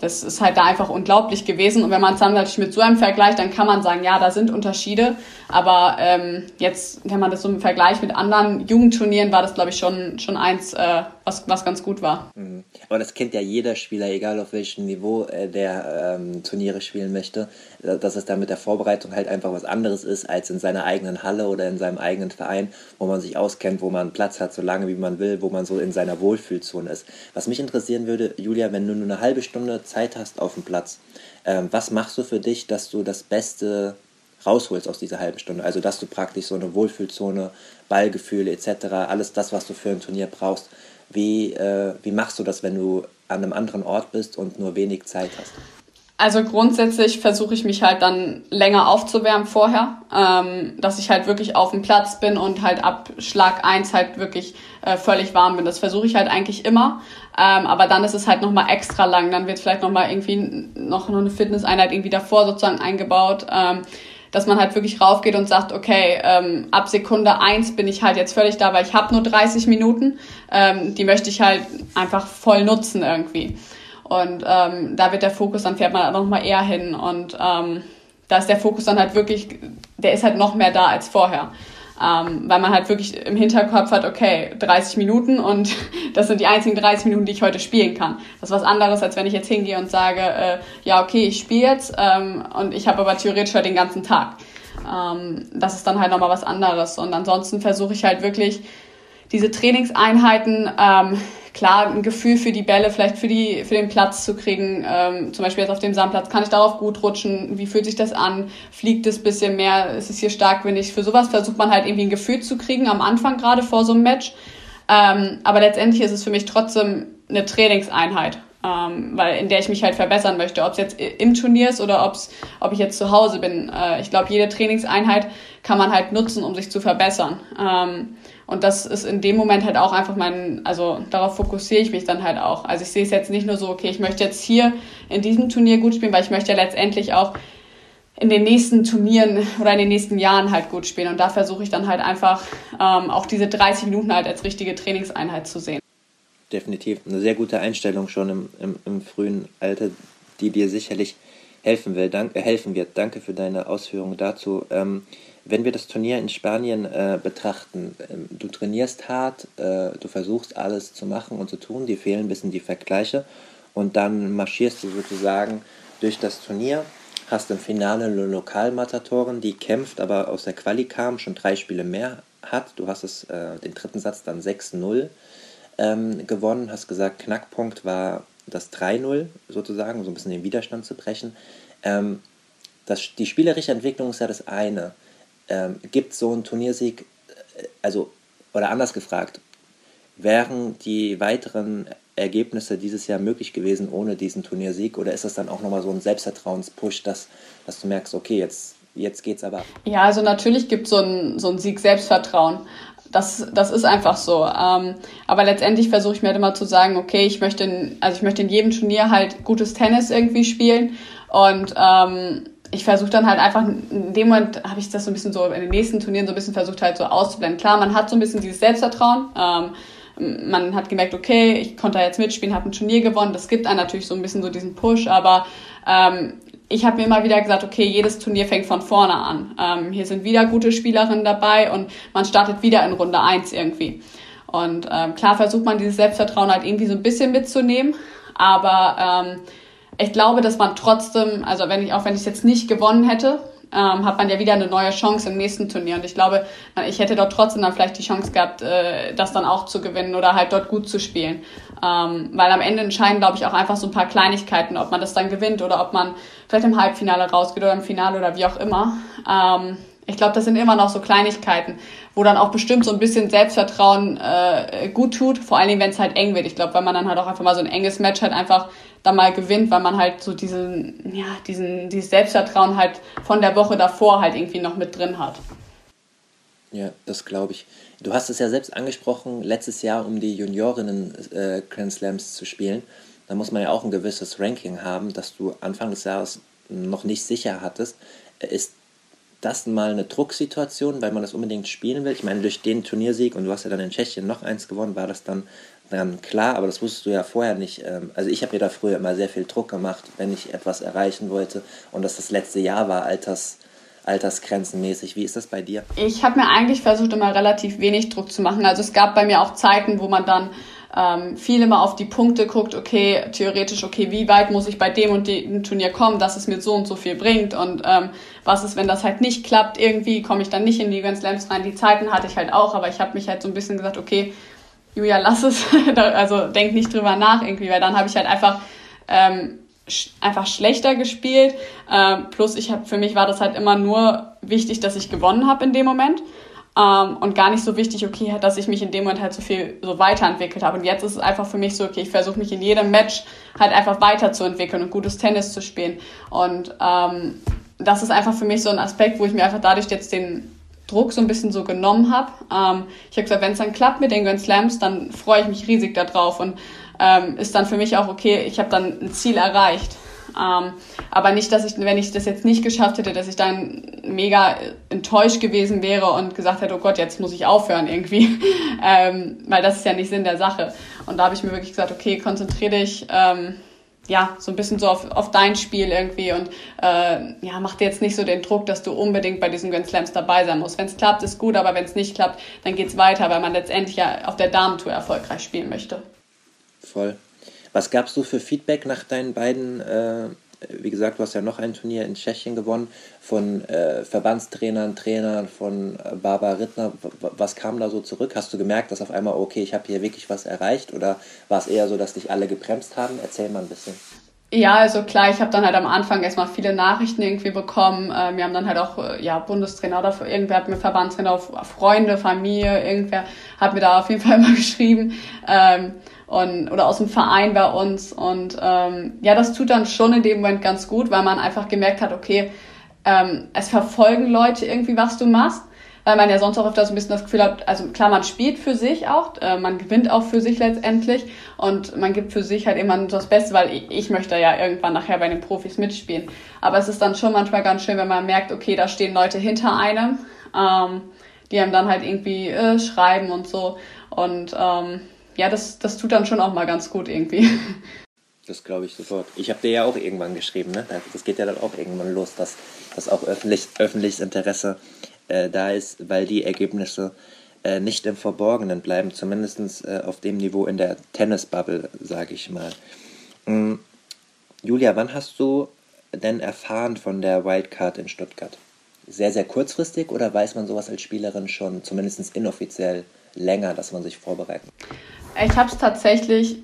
das ist halt da einfach unglaublich gewesen. Und wenn man es dann natürlich mit so einem vergleicht, dann kann man sagen, ja, da sind Unterschiede. Aber ähm, jetzt, wenn man das so im Vergleich mit anderen Jugendturnieren, war das, glaube ich, schon, schon eins, äh, was, was ganz gut war. Mhm. Aber das kennt ja jeder Spieler, egal auf welchem Niveau äh, der ähm, Turniere spielen möchte, dass es da mit der Vorbereitung halt einfach was anderes ist als in seiner eigenen Halle oder in seinem eigenen Verein, wo man sich auskennt, wo man Platz hat, so lange wie man will, wo man so in seiner Wohlfühlzone ist. Was mich interessieren würde, Julia, wenn du nur eine halbe Stunde Zeit hast auf dem Platz, ähm, was machst du für dich, dass du das Beste rausholst aus dieser halben Stunde? Also, dass du praktisch so eine Wohlfühlzone, Ballgefühle etc., alles das, was du für ein Turnier brauchst, wie, äh, wie machst du das, wenn du an einem anderen Ort bist und nur wenig Zeit hast? Also grundsätzlich versuche ich mich halt dann länger aufzuwärmen vorher, ähm, dass ich halt wirklich auf dem Platz bin und halt ab Schlag 1 halt wirklich äh, völlig warm bin. Das versuche ich halt eigentlich immer. Ähm, aber dann ist es halt nochmal extra lang. Dann wird vielleicht nochmal irgendwie noch, eine Fitnesseinheit irgendwie davor sozusagen eingebaut. Ähm, dass man halt wirklich raufgeht und sagt, okay, ähm, ab Sekunde 1 bin ich halt jetzt völlig da, weil ich habe nur 30 Minuten. Ähm, die möchte ich halt einfach voll nutzen irgendwie. Und ähm, da wird der Fokus, dann fährt man halt noch mal eher hin. Und ähm, da ist der Fokus dann halt wirklich, der ist halt noch mehr da als vorher. Ähm, weil man halt wirklich im Hinterkopf hat, okay, 30 Minuten und das sind die einzigen 30 Minuten, die ich heute spielen kann. Das ist was anderes, als wenn ich jetzt hingehe und sage, äh, ja, okay, ich spiele jetzt ähm, und ich habe aber theoretisch heute den ganzen Tag. Ähm, das ist dann halt nochmal was anderes. Und ansonsten versuche ich halt wirklich diese Trainingseinheiten, ähm, klar, ein Gefühl für die Bälle, vielleicht für, die, für den Platz zu kriegen. Ähm, zum Beispiel jetzt auf dem Sandplatz, kann ich darauf gut rutschen? Wie fühlt sich das an? Fliegt es bisschen mehr? Ist es hier starkwindig? Für sowas versucht man halt irgendwie ein Gefühl zu kriegen, am Anfang gerade vor so einem Match. Ähm, aber letztendlich ist es für mich trotzdem eine Trainingseinheit ähm, weil in der ich mich halt verbessern möchte, ob es jetzt im Turnier ist oder ob's, ob ich jetzt zu Hause bin. Äh, ich glaube, jede Trainingseinheit kann man halt nutzen, um sich zu verbessern. Ähm, und das ist in dem Moment halt auch einfach mein, also darauf fokussiere ich mich dann halt auch. Also ich sehe es jetzt nicht nur so, okay, ich möchte jetzt hier in diesem Turnier gut spielen, weil ich möchte ja letztendlich auch in den nächsten Turnieren oder in den nächsten Jahren halt gut spielen. Und da versuche ich dann halt einfach ähm, auch diese 30 Minuten halt als richtige Trainingseinheit zu sehen definitiv eine sehr gute Einstellung schon im, im, im frühen Alter, die dir sicherlich helfen, will. Dank, äh, helfen wird. Danke für deine Ausführungen dazu. Ähm, wenn wir das Turnier in Spanien äh, betrachten, äh, du trainierst hart, äh, du versuchst alles zu machen und zu tun, dir fehlen ein bisschen die Vergleiche und dann marschierst du sozusagen durch das Turnier, hast im Finale eine Lokalmatatorin, die kämpft, aber aus der Quali kam, schon drei Spiele mehr hat. Du hast es, äh, den dritten Satz dann 6-0 ähm, gewonnen, hast gesagt, Knackpunkt war das 3-0 sozusagen, so ein bisschen den Widerstand zu brechen. Ähm, das, die spielerische Entwicklung ist ja das eine. Ähm, gibt so ein Turniersieg, äh, also, oder anders gefragt, wären die weiteren Ergebnisse dieses Jahr möglich gewesen ohne diesen Turniersieg? Oder ist das dann auch nochmal so ein Selbstvertrauenspush, dass, dass du merkst, okay, jetzt, jetzt geht's aber. Ja, also natürlich gibt so es so ein Sieg Selbstvertrauen. Das, das ist einfach so. Ähm, aber letztendlich versuche ich mir halt immer zu sagen, okay, ich möchte, in, also ich möchte in jedem Turnier halt gutes Tennis irgendwie spielen und ähm, ich versuche dann halt einfach, in dem Moment habe ich das so ein bisschen so in den nächsten Turnieren so ein bisschen versucht halt so auszublenden. Klar, man hat so ein bisschen dieses Selbstvertrauen. Ähm, man hat gemerkt, okay, ich konnte da jetzt mitspielen, habe ein Turnier gewonnen. Das gibt einem natürlich so ein bisschen so diesen Push, aber ähm, ich habe mir immer wieder gesagt, okay, jedes Turnier fängt von vorne an. Ähm, hier sind wieder gute Spielerinnen dabei und man startet wieder in Runde eins irgendwie. Und ähm, klar versucht man dieses Selbstvertrauen halt irgendwie so ein bisschen mitzunehmen, aber ähm, ich glaube, dass man trotzdem, also wenn ich auch wenn ich es jetzt nicht gewonnen hätte, ähm, hat man ja wieder eine neue Chance im nächsten Turnier. Und ich glaube, ich hätte dort trotzdem dann vielleicht die Chance gehabt, äh, das dann auch zu gewinnen oder halt dort gut zu spielen. Ähm, weil am Ende entscheiden, glaube ich, auch einfach so ein paar Kleinigkeiten, ob man das dann gewinnt oder ob man vielleicht im Halbfinale rausgeht oder im Finale oder wie auch immer. Ähm, ich glaube, das sind immer noch so Kleinigkeiten, wo dann auch bestimmt so ein bisschen Selbstvertrauen äh, gut tut, vor allen Dingen, wenn es halt eng wird. Ich glaube, wenn man dann halt auch einfach mal so ein enges Match halt einfach da mal gewinnt, weil man halt so diesen, ja, diesen, dieses Selbstvertrauen halt von der Woche davor halt irgendwie noch mit drin hat. Ja, das glaube ich. Du hast es ja selbst angesprochen, letztes Jahr um die Juniorinnen äh, Grand Slams zu spielen. Da muss man ja auch ein gewisses Ranking haben, das du Anfang des Jahres noch nicht sicher hattest. Ist das mal eine Drucksituation, weil man das unbedingt spielen will? Ich meine, durch den Turniersieg und du hast ja dann in Tschechien noch eins gewonnen, war das dann, dann klar, aber das wusstest du ja vorher nicht. Ähm, also ich habe mir da früher immer sehr viel Druck gemacht, wenn ich etwas erreichen wollte und das das letzte Jahr war, Alters altersgrenzenmäßig. Wie ist das bei dir? Ich habe mir eigentlich versucht, immer relativ wenig Druck zu machen. Also es gab bei mir auch Zeiten, wo man dann ähm, viel immer auf die Punkte guckt, okay, theoretisch, okay, wie weit muss ich bei dem und dem Turnier kommen, dass es mir so und so viel bringt und ähm, was ist, wenn das halt nicht klappt, irgendwie komme ich dann nicht in die Grand Slams rein. Die Zeiten hatte ich halt auch, aber ich habe mich halt so ein bisschen gesagt, okay, Julia, lass es, also denk nicht drüber nach irgendwie, weil dann habe ich halt einfach ähm, einfach schlechter gespielt. Ähm, plus ich habe für mich war das halt immer nur wichtig, dass ich gewonnen habe in dem Moment. Ähm, und gar nicht so wichtig, okay, dass ich mich in dem Moment halt so viel so weiterentwickelt habe. Und jetzt ist es einfach für mich so, okay, ich versuche mich in jedem Match halt einfach weiterzuentwickeln und gutes Tennis zu spielen. Und ähm, das ist einfach für mich so ein Aspekt, wo ich mir einfach dadurch jetzt den Druck so ein bisschen so genommen habe. Ähm, ich habe gesagt, wenn es dann klappt mit den Grand Slams, dann freue ich mich riesig darauf und ähm, ist dann für mich auch okay, ich habe dann ein Ziel erreicht. Ähm, aber nicht, dass ich, wenn ich das jetzt nicht geschafft hätte, dass ich dann mega enttäuscht gewesen wäre und gesagt hätte, oh Gott, jetzt muss ich aufhören irgendwie. ähm, weil das ist ja nicht Sinn der Sache. Und da habe ich mir wirklich gesagt, okay, konzentriere dich ähm, ja, so ein bisschen so auf, auf dein Spiel irgendwie und äh, ja, mach dir jetzt nicht so den Druck, dass du unbedingt bei diesen Grand Slams dabei sein musst. Wenn es klappt, ist gut, aber wenn es nicht klappt, dann geht's weiter, weil man letztendlich ja auf der Damentour erfolgreich spielen möchte. Voll. Was gabst du für Feedback nach deinen beiden äh, wie gesagt, du hast ja noch ein Turnier in Tschechien gewonnen, von äh, Verbandstrainern, Trainern, von Barbara Rittner. Was kam da so zurück? Hast du gemerkt, dass auf einmal, okay, ich habe hier wirklich was erreicht? Oder war es eher so, dass dich alle gebremst haben? Erzähl mal ein bisschen. Ja, also klar, ich habe dann halt am Anfang erstmal viele Nachrichten irgendwie bekommen. Ähm, wir haben dann halt auch äh, ja, Bundestrainer oder irgendwer hat mir Verbandstrainer, Freunde, Familie, irgendwer hat mir da auf jeden Fall mal geschrieben. Ähm, und, oder aus dem Verein bei uns. Und ähm, ja, das tut dann schon in dem Moment ganz gut, weil man einfach gemerkt hat, okay, ähm, es verfolgen Leute irgendwie, was du machst weil man ja sonst auch öfter so ein bisschen das Gefühl hat, also klar, man spielt für sich auch, äh, man gewinnt auch für sich letztendlich und man gibt für sich halt immer das Beste, weil ich, ich möchte ja irgendwann nachher bei den Profis mitspielen. Aber es ist dann schon manchmal ganz schön, wenn man merkt, okay, da stehen Leute hinter einem, ähm, die einem dann halt irgendwie äh, schreiben und so. Und ähm, ja, das, das tut dann schon auch mal ganz gut irgendwie. Das glaube ich sofort. Ich habe dir ja auch irgendwann geschrieben, ne? Das geht ja dann auch irgendwann los, dass, dass auch öffentlich, öffentliches Interesse äh, da ist, weil die Ergebnisse äh, nicht im Verborgenen bleiben, zumindest äh, auf dem Niveau in der Tennisbubble, sage ich mal. Mhm. Julia, wann hast du denn erfahren von der Wildcard in Stuttgart? Sehr, sehr kurzfristig oder weiß man sowas als Spielerin schon, zumindest inoffiziell, länger, dass man sich vorbereitet? Ich habe es tatsächlich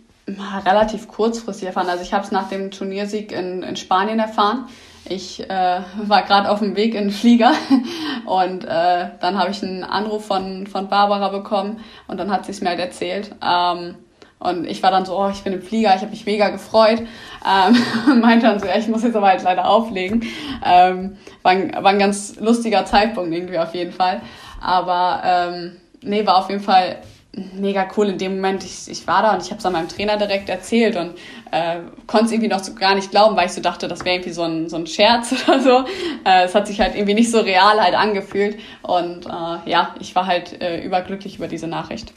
relativ kurzfristig erfahren. Also ich habe es nach dem Turniersieg in, in Spanien erfahren. Ich äh, war gerade auf dem Weg in den Flieger und äh, dann habe ich einen Anruf von, von Barbara bekommen und dann hat sie es mir halt erzählt. Ähm, und ich war dann so, oh, ich bin im Flieger, ich habe mich mega gefreut. Ähm, und meinte dann so, ja, ich muss jetzt aber halt leider auflegen. Ähm, war, ein, war ein ganz lustiger Zeitpunkt irgendwie auf jeden Fall. Aber ähm, nee, war auf jeden Fall mega cool in dem Moment. Ich, ich war da und ich habe es an meinem Trainer direkt erzählt und äh, konnte es irgendwie noch so gar nicht glauben, weil ich so dachte, das wäre irgendwie so ein, so ein Scherz oder so. Äh, es hat sich halt irgendwie nicht so real halt angefühlt und äh, ja, ich war halt äh, überglücklich über diese Nachricht.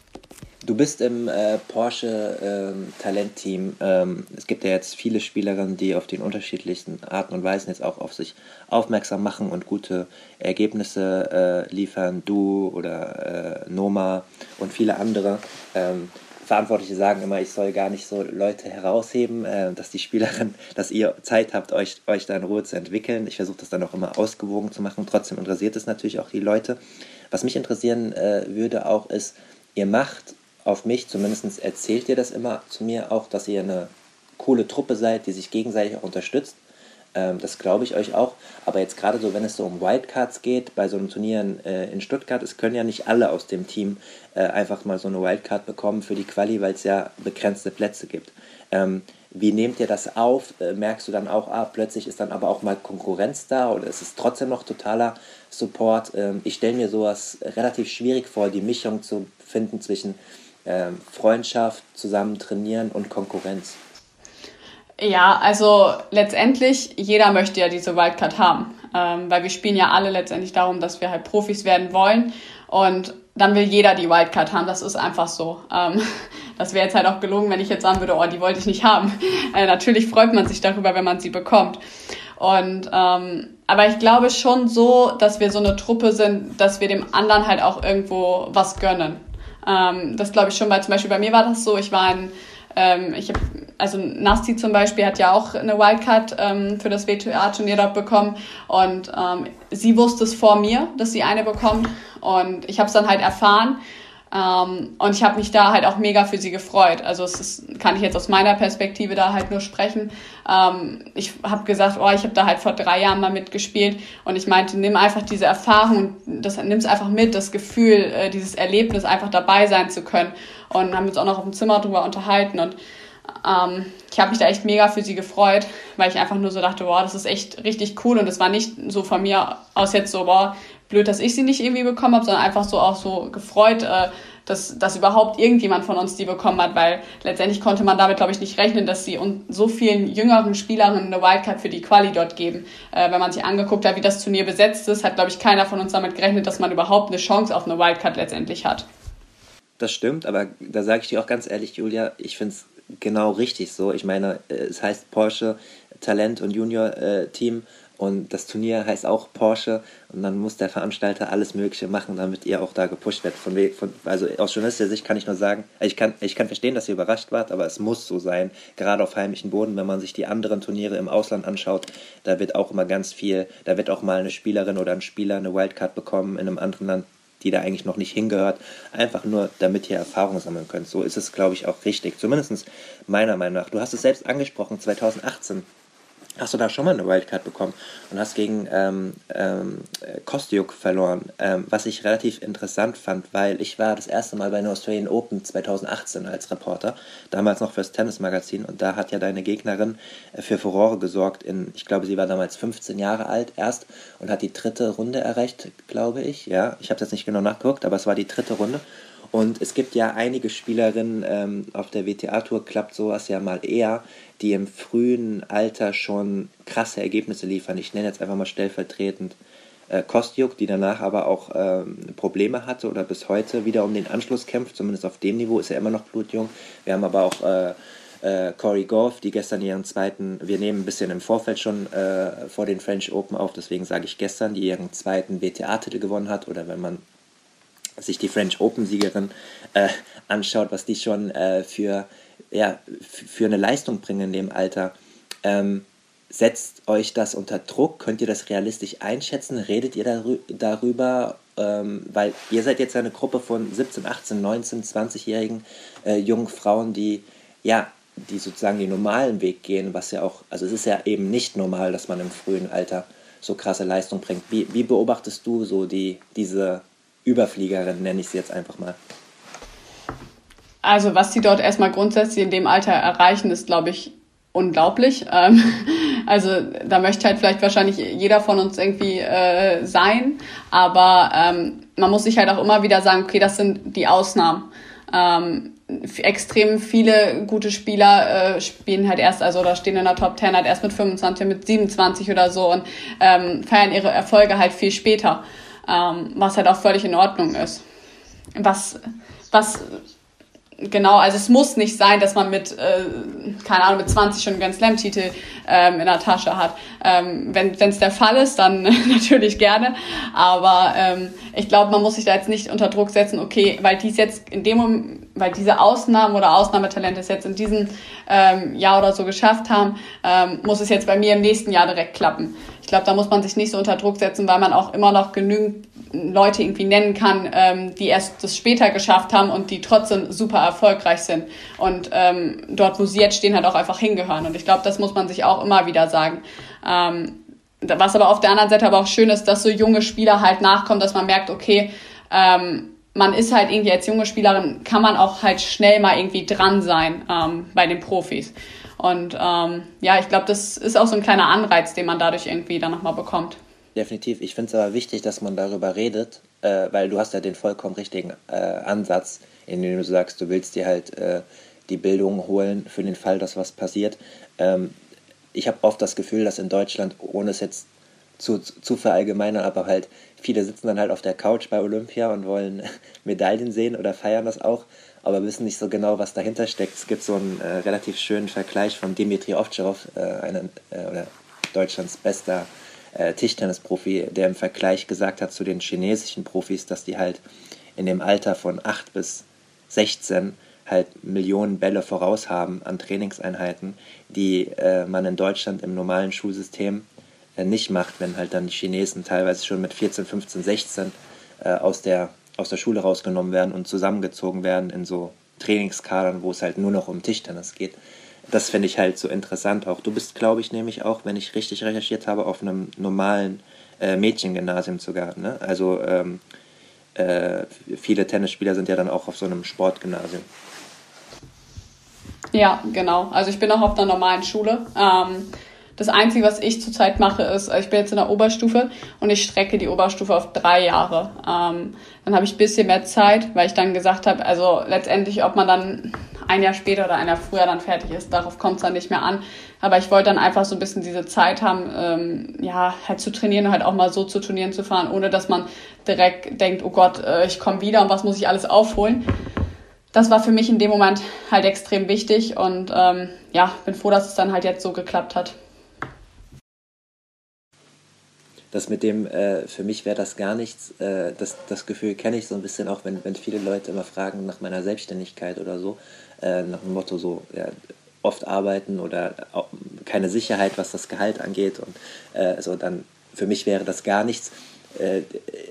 Du bist im äh, Porsche ähm, Talentteam. Ähm, es gibt ja jetzt viele Spielerinnen, die auf den unterschiedlichsten Arten und Weisen jetzt auch auf sich aufmerksam machen und gute Ergebnisse äh, liefern. Du oder äh, Noma und viele andere. Ähm, Verantwortliche sagen immer, ich soll gar nicht so Leute herausheben, äh, dass die Spielerin, dass ihr Zeit habt, euch, euch da in Ruhe zu entwickeln. Ich versuche das dann auch immer ausgewogen zu machen. Trotzdem interessiert es natürlich auch die Leute. Was mich interessieren äh, würde auch ist, ihr macht auf mich, zumindest erzählt ihr das immer zu mir auch, dass ihr eine coole Truppe seid, die sich gegenseitig unterstützt. Ähm, das glaube ich euch auch. Aber jetzt gerade so, wenn es so um Wildcards geht, bei so einem Turnier in, äh, in Stuttgart, es können ja nicht alle aus dem Team äh, einfach mal so eine Wildcard bekommen für die Quali, weil es ja begrenzte Plätze gibt. Ähm, wie nehmt ihr das auf? Äh, merkst du dann auch, ah, plötzlich ist dann aber auch mal Konkurrenz da oder ist es trotzdem noch totaler Support? Ähm, ich stelle mir sowas relativ schwierig vor, die Mischung zu finden zwischen Freundschaft, zusammen trainieren und Konkurrenz? Ja, also letztendlich, jeder möchte ja diese Wildcard haben, ähm, weil wir spielen ja alle letztendlich darum, dass wir halt Profis werden wollen und dann will jeder die Wildcard haben, das ist einfach so. Ähm, das wäre jetzt halt auch gelungen, wenn ich jetzt sagen würde, oh, die wollte ich nicht haben. Äh, natürlich freut man sich darüber, wenn man sie bekommt. Und ähm, aber ich glaube schon so, dass wir so eine Truppe sind, dass wir dem anderen halt auch irgendwo was gönnen. Ähm, das glaube ich schon, weil zum Beispiel bei mir war das so, ich war ein, ähm, ich habe, also Nasti zum Beispiel hat ja auch eine Wildcard ähm, für das WTA-Turnier dort bekommen und ähm, sie wusste es vor mir, dass sie eine bekommt und ich habe es dann halt erfahren ähm, und ich habe mich da halt auch mega für sie gefreut. Also es ist, kann ich jetzt aus meiner Perspektive da halt nur sprechen. Ähm, ich habe gesagt, oh, ich habe da halt vor drei Jahren mal mitgespielt und ich meinte, nimm einfach diese Erfahrung und das nimm's einfach mit, das Gefühl, äh, dieses Erlebnis einfach dabei sein zu können. Und haben uns auch noch auf dem Zimmer drüber unterhalten und ähm, ich habe mich da echt mega für sie gefreut, weil ich einfach nur so dachte, boah, das ist echt richtig cool und es war nicht so von mir aus jetzt so, boah, blöd, dass ich sie nicht irgendwie bekommen habe, sondern einfach so auch so gefreut, äh, dass, dass überhaupt irgendjemand von uns die bekommen hat, weil letztendlich konnte man damit, glaube ich, nicht rechnen, dass sie und so vielen jüngeren Spielerinnen eine Wildcard für die Quali dort geben. Äh, wenn man sich angeguckt hat, wie das Turnier besetzt ist, hat, glaube ich, keiner von uns damit gerechnet, dass man überhaupt eine Chance auf eine Wildcard letztendlich hat. Das stimmt, aber da sage ich dir auch ganz ehrlich, Julia, ich finde es genau richtig so. Ich meine, äh, es heißt Porsche Talent- und Junior-Team Und das Turnier heißt auch Porsche und dann muss der Veranstalter alles Mögliche machen, damit ihr auch da gepusht werdet. Von, von, also aus journalistischer Sicht kann ich nur sagen, ich kann, ich kann verstehen, dass ihr überrascht wart, aber es muss so sein, gerade auf heimischem Boden, wenn man sich die anderen Turniere im Ausland anschaut, da wird auch immer ganz viel, da wird auch mal eine Spielerin oder ein Spieler eine Wildcard bekommen in einem anderen Land, die da eigentlich noch nicht hingehört, einfach nur damit ihr Erfahrung sammeln könnt. So ist es, glaube ich, auch richtig, zumindest meiner Meinung nach. Du hast es selbst angesprochen, 2018 hast du da schon mal eine Wildcard bekommen und hast gegen ähm, ähm, Kostiuk verloren, ähm, was ich relativ interessant fand, weil ich war das erste Mal bei den Australian Open 2018 als Reporter, damals noch fürs Tennismagazin und da hat ja deine Gegnerin äh, für Furore gesorgt. In, ich glaube, sie war damals 15 Jahre alt erst und hat die dritte Runde erreicht, glaube ich. Ja, ich habe jetzt nicht genau nachgeguckt, aber es war die dritte Runde und es gibt ja einige Spielerinnen ähm, auf der WTA-Tour, klappt sowas ja mal eher, die im frühen Alter schon krasse Ergebnisse liefern. Ich nenne jetzt einfach mal stellvertretend äh, Kostjuk, die danach aber auch ähm, Probleme hatte oder bis heute wieder um den Anschluss kämpft. Zumindest auf dem Niveau ist er immer noch blutjung. Wir haben aber auch äh, äh, Corey Goff, die gestern ihren zweiten, wir nehmen ein bisschen im Vorfeld schon äh, vor den French Open auf, deswegen sage ich gestern, die ihren zweiten WTA-Titel gewonnen hat oder wenn man sich die French Open-Siegerin äh, anschaut, was die schon äh, für, ja, für eine Leistung bringen in dem Alter, ähm, setzt euch das unter Druck? Könnt ihr das realistisch einschätzen? Redet ihr darü darüber? Ähm, weil ihr seid jetzt eine Gruppe von 17, 18, 19, 20-jährigen äh, jungen Frauen, die ja, die sozusagen den normalen Weg gehen, was ja auch, also es ist ja eben nicht normal, dass man im frühen Alter so krasse Leistung bringt. Wie, wie beobachtest du so die, diese Überfliegerin, nenne ich sie jetzt einfach mal. Also was sie dort erstmal grundsätzlich in dem Alter erreichen, ist, glaube ich, unglaublich. Ähm, also da möchte halt vielleicht wahrscheinlich jeder von uns irgendwie äh, sein, aber ähm, man muss sich halt auch immer wieder sagen, okay, das sind die Ausnahmen. Ähm, extrem viele gute Spieler äh, spielen halt erst, also da stehen in der Top 10 halt erst mit 25, mit 27 oder so und ähm, feiern ihre Erfolge halt viel später ähm, was halt auch völlig in Ordnung ist. Was, was genau, also es muss nicht sein, dass man mit, äh, keine Ahnung, mit 20 schon einen Grand Slam-Titel ähm, in der Tasche hat. Ähm, wenn es der Fall ist, dann natürlich gerne. Aber ähm, ich glaube, man muss sich da jetzt nicht unter Druck setzen, okay, weil dies jetzt in dem Moment, weil diese Ausnahmen oder Ausnahmetalente es jetzt in diesem ähm, Jahr oder so geschafft haben, ähm, muss es jetzt bei mir im nächsten Jahr direkt klappen. Ich glaube, da muss man sich nicht so unter Druck setzen, weil man auch immer noch genügend Leute irgendwie nennen kann, ähm, die erst das später geschafft haben und die trotzdem super erfolgreich sind und ähm, dort, wo sie jetzt stehen, halt auch einfach hingehören. Und ich glaube, das muss man sich auch immer wieder sagen. Ähm, was aber auf der anderen Seite aber auch schön ist, dass so junge Spieler halt nachkommen, dass man merkt, okay, ähm, man ist halt irgendwie als junge Spielerin, kann man auch halt schnell mal irgendwie dran sein ähm, bei den Profis. Und ähm, ja, ich glaube, das ist auch so ein kleiner Anreiz, den man dadurch irgendwie dann nochmal bekommt. Definitiv. Ich finde es aber wichtig, dass man darüber redet, äh, weil du hast ja den vollkommen richtigen äh, Ansatz, in dem du sagst, du willst dir halt äh, die Bildung holen für den Fall, dass was passiert. Ähm, ich habe oft das Gefühl, dass in Deutschland, ohne es jetzt zu, zu verallgemeinern, aber halt viele sitzen dann halt auf der Couch bei Olympia und wollen Medaillen sehen oder feiern das auch, aber wissen nicht so genau, was dahinter steckt. Es gibt so einen äh, relativ schönen Vergleich von Dimitri Ovtcharov, äh, einem, äh, oder Deutschlands bester äh, Tischtennisprofi, der im Vergleich gesagt hat zu den chinesischen Profis, dass die halt in dem Alter von 8 bis 16 halt Millionen Bälle voraus haben an Trainingseinheiten, die äh, man in Deutschland im normalen Schulsystem nicht macht, wenn halt dann die Chinesen teilweise schon mit 14, 15, 16 äh, aus, der, aus der Schule rausgenommen werden und zusammengezogen werden in so Trainingskadern, wo es halt nur noch um Tischtennis geht das finde ich halt so interessant auch. Du bist, glaube ich, nämlich auch, wenn ich richtig recherchiert habe, auf einem normalen äh, Mädchengymnasium sogar. Ne? Also ähm, äh, viele Tennisspieler sind ja dann auch auf so einem Sportgymnasium. Ja, genau. Also ich bin auch auf einer normalen Schule. Ähm, das Einzige, was ich zurzeit mache, ist, ich bin jetzt in der Oberstufe und ich strecke die Oberstufe auf drei Jahre. Ähm, dann habe ich ein bisschen mehr Zeit, weil ich dann gesagt habe, also letztendlich, ob man dann ein Jahr später oder ein Jahr früher dann fertig ist, darauf kommt es dann nicht mehr an. Aber ich wollte dann einfach so ein bisschen diese Zeit haben, ähm, ja, halt zu trainieren und halt auch mal so zu Turnieren zu fahren, ohne dass man direkt denkt, oh Gott, äh, ich komme wieder und was muss ich alles aufholen. Das war für mich in dem Moment halt extrem wichtig und ähm, ja, bin froh, dass es dann halt jetzt so geklappt hat. Das mit dem, äh, für mich wäre das gar nichts, äh, das, das Gefühl kenne ich so ein bisschen auch, wenn, wenn viele Leute immer fragen nach meiner Selbstständigkeit oder so, äh, nach dem Motto so, ja, oft arbeiten oder keine Sicherheit, was das Gehalt angeht und äh, so, dann für mich wäre das gar nichts. Äh,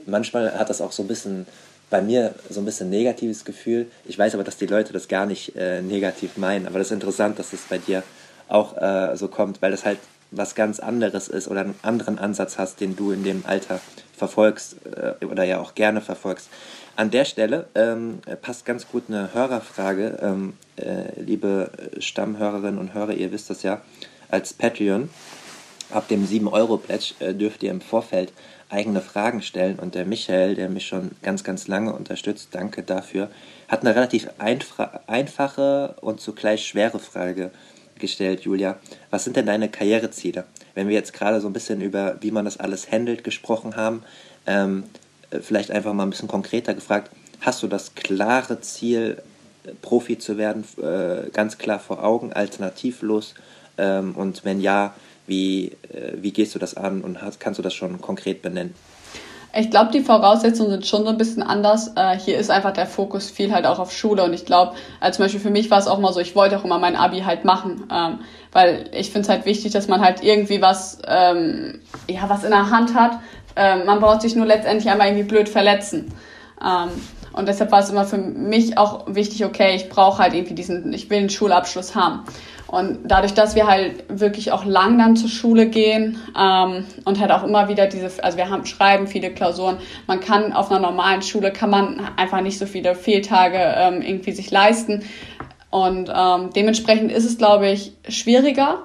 manchmal hat das auch so ein bisschen bei mir so ein bisschen negatives Gefühl. Ich weiß aber, dass die Leute das gar nicht äh, negativ meinen. Aber das ist interessant, dass es bei dir auch äh, so kommt, weil das halt was ganz anderes ist oder einen anderen Ansatz hast, den du in dem Alter verfolgst äh, oder ja auch gerne verfolgst. An der Stelle ähm, passt ganz gut eine Hörerfrage, ähm, äh, liebe Stammhörerinnen und Hörer, ihr wisst das ja, als Patreon ab dem 7-Euro-Pledge äh, dürft ihr im Vorfeld eigene Fragen stellen. Und der Michael, der mich schon ganz, ganz lange unterstützt, danke dafür, hat eine relativ einfache und zugleich schwere Frage gestellt, Julia. Was sind denn deine Karriereziele? Wenn wir jetzt gerade so ein bisschen über, wie man das alles handelt, gesprochen haben, ähm, vielleicht einfach mal ein bisschen konkreter gefragt, hast du das klare Ziel, Profi zu werden, äh, ganz klar vor Augen, alternativlos? Ähm, und wenn ja, wie, äh, wie gehst du das an und hast, kannst du das schon konkret benennen? Ich glaube, die Voraussetzungen sind schon so ein bisschen anders. Äh, hier ist einfach der Fokus viel halt auch auf Schule und ich glaube, also zum Beispiel für mich war es auch mal so, ich wollte auch immer mein Abi halt machen, ähm, weil ich finde es halt wichtig, dass man halt irgendwie was, ähm, ja, was in der Hand hat. Ähm, man braucht sich nur letztendlich einmal irgendwie blöd verletzen. Und deshalb war es immer für mich auch wichtig, okay, ich brauche halt irgendwie diesen, ich will einen Schulabschluss haben. Und dadurch, dass wir halt wirklich auch lang dann zur Schule gehen ähm, und halt auch immer wieder diese, also wir haben schreiben viele Klausuren, man kann auf einer normalen Schule kann man einfach nicht so viele Fehltage ähm, irgendwie sich leisten. Und ähm, dementsprechend ist es, glaube ich, schwieriger.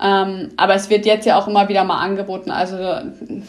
Ähm, aber es wird jetzt ja auch immer wieder mal angeboten, also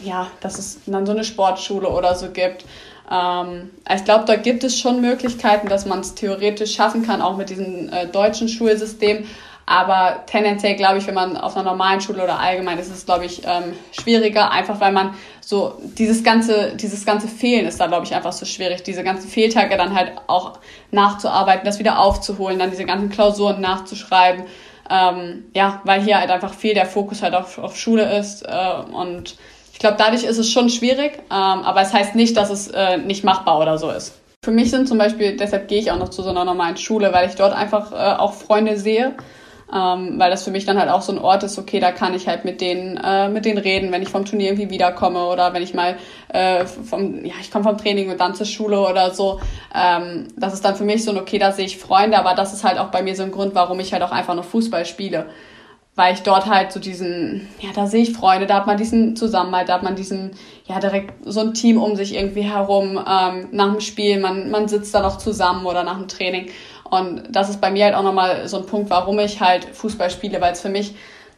ja, dass es dann so eine Sportschule oder so gibt. Ähm, ich glaube, da gibt es schon Möglichkeiten, dass man es theoretisch schaffen kann, auch mit diesem äh, deutschen Schulsystem. Aber tendenziell glaube ich, wenn man auf einer normalen Schule oder allgemein ist es, glaube ich, ähm, schwieriger, einfach weil man so dieses ganze, dieses ganze Fehlen ist da, glaube ich, einfach so schwierig, diese ganzen Fehltage dann halt auch nachzuarbeiten, das wieder aufzuholen, dann diese ganzen Klausuren nachzuschreiben. Ähm, ja, weil hier halt einfach viel der Fokus halt auf, auf Schule ist äh, und ich glaube, dadurch ist es schon schwierig, ähm, aber es heißt nicht, dass es äh, nicht machbar oder so ist. Für mich sind zum Beispiel, deshalb gehe ich auch noch zu so einer normalen Schule, weil ich dort einfach äh, auch Freunde sehe ähm, weil das für mich dann halt auch so ein Ort ist, okay, da kann ich halt mit denen, äh, mit denen reden, wenn ich vom Turnier irgendwie wiederkomme oder wenn ich mal äh, vom, ja, ich komme vom Training und dann zur Schule oder so. Ähm, das ist dann für mich so ein, okay, da sehe ich Freunde, aber das ist halt auch bei mir so ein Grund, warum ich halt auch einfach nur Fußball spiele. Weil ich dort halt so diesen, ja, da sehe ich Freunde, da hat man diesen Zusammenhalt, da hat man diesen, ja, direkt so ein Team um sich irgendwie herum, ähm, nach dem Spiel, man, man sitzt da noch zusammen oder nach dem Training. Und das ist bei mir halt auch nochmal so ein Punkt, warum ich halt Fußball spiele, weil es für mich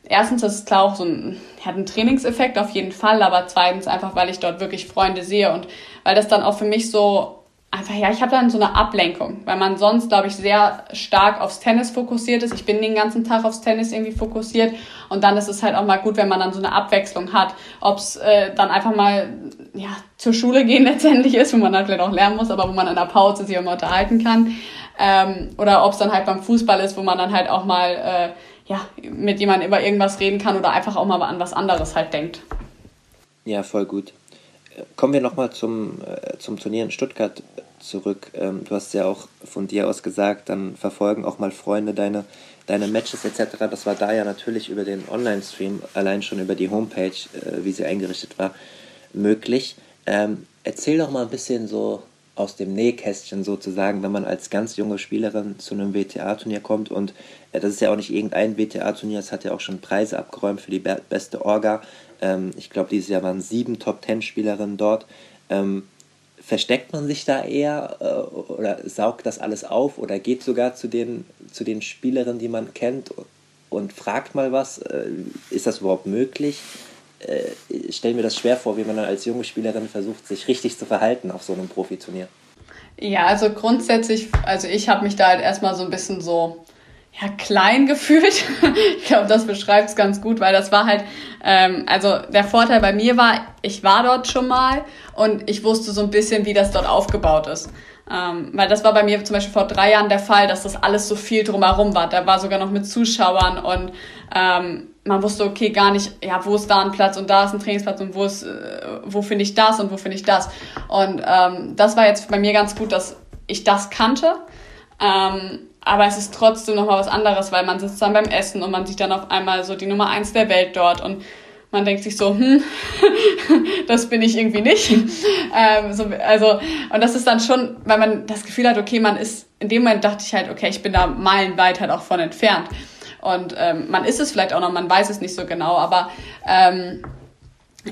erstens das ist klar auch so ein, hat einen Trainingseffekt auf jeden Fall, aber zweitens einfach, weil ich dort wirklich Freunde sehe und weil das dann auch für mich so einfach, ja, ich habe dann so eine Ablenkung, weil man sonst, glaube ich, sehr stark aufs Tennis fokussiert ist. Ich bin den ganzen Tag aufs Tennis irgendwie fokussiert und dann ist es halt auch mal gut, wenn man dann so eine Abwechslung hat, ob es äh, dann einfach mal ja, zur Schule gehen letztendlich ist, wo man dann vielleicht auch lernen muss, aber wo man in der Pause sich auch mal unterhalten kann. Ähm, oder ob es dann halt beim Fußball ist, wo man dann halt auch mal äh, ja, mit jemandem über irgendwas reden kann oder einfach auch mal an was anderes halt denkt. Ja, voll gut. Kommen wir nochmal zum, äh, zum Turnier in Stuttgart zurück. Ähm, du hast ja auch von dir aus gesagt, dann verfolgen auch mal Freunde deine, deine Matches etc. Das war da ja natürlich über den Online-Stream, allein schon über die Homepage, äh, wie sie eingerichtet war, möglich. Ähm, erzähl doch mal ein bisschen so aus dem Nähkästchen sozusagen, wenn man als ganz junge Spielerin zu einem WTA-Turnier kommt. Und äh, das ist ja auch nicht irgendein WTA-Turnier, es hat ja auch schon Preise abgeräumt für die be beste Orga. Ähm, ich glaube, dieses Jahr waren sieben Top-Ten-Spielerinnen dort. Ähm, versteckt man sich da eher äh, oder saugt das alles auf oder geht sogar zu den, zu den Spielerinnen, die man kennt und fragt mal was? Äh, ist das überhaupt möglich? äh, stelle mir das schwer vor, wie man dann als junge Spielerin versucht, sich richtig zu verhalten auf so einem Profiturnier. Ja, also grundsätzlich, also ich habe mich da halt erstmal so ein bisschen so ja, klein gefühlt. ich glaube, das beschreibt es ganz gut, weil das war halt, ähm, also der Vorteil bei mir war, ich war dort schon mal und ich wusste so ein bisschen, wie das dort aufgebaut ist. Ähm, weil das war bei mir zum Beispiel vor drei Jahren der Fall, dass das alles so viel drumherum war. Da war sogar noch mit Zuschauern und ähm, man wusste, okay, gar nicht, ja, wo ist da ein Platz und da ist ein Trainingsplatz und wo ist, äh, wo finde ich das und wo finde ich das. Und ähm, das war jetzt bei mir ganz gut, dass ich das kannte. Ähm, aber es ist trotzdem nochmal was anderes, weil man sitzt dann beim Essen und man sieht dann auf einmal so die Nummer eins der Welt dort und man denkt sich so, hm, das bin ich irgendwie nicht. ähm, so, also, und das ist dann schon, weil man das Gefühl hat, okay, man ist, in dem Moment dachte ich halt, okay, ich bin da meilenweit halt auch von entfernt. Und ähm, man ist es vielleicht auch noch, man weiß es nicht so genau, aber ähm,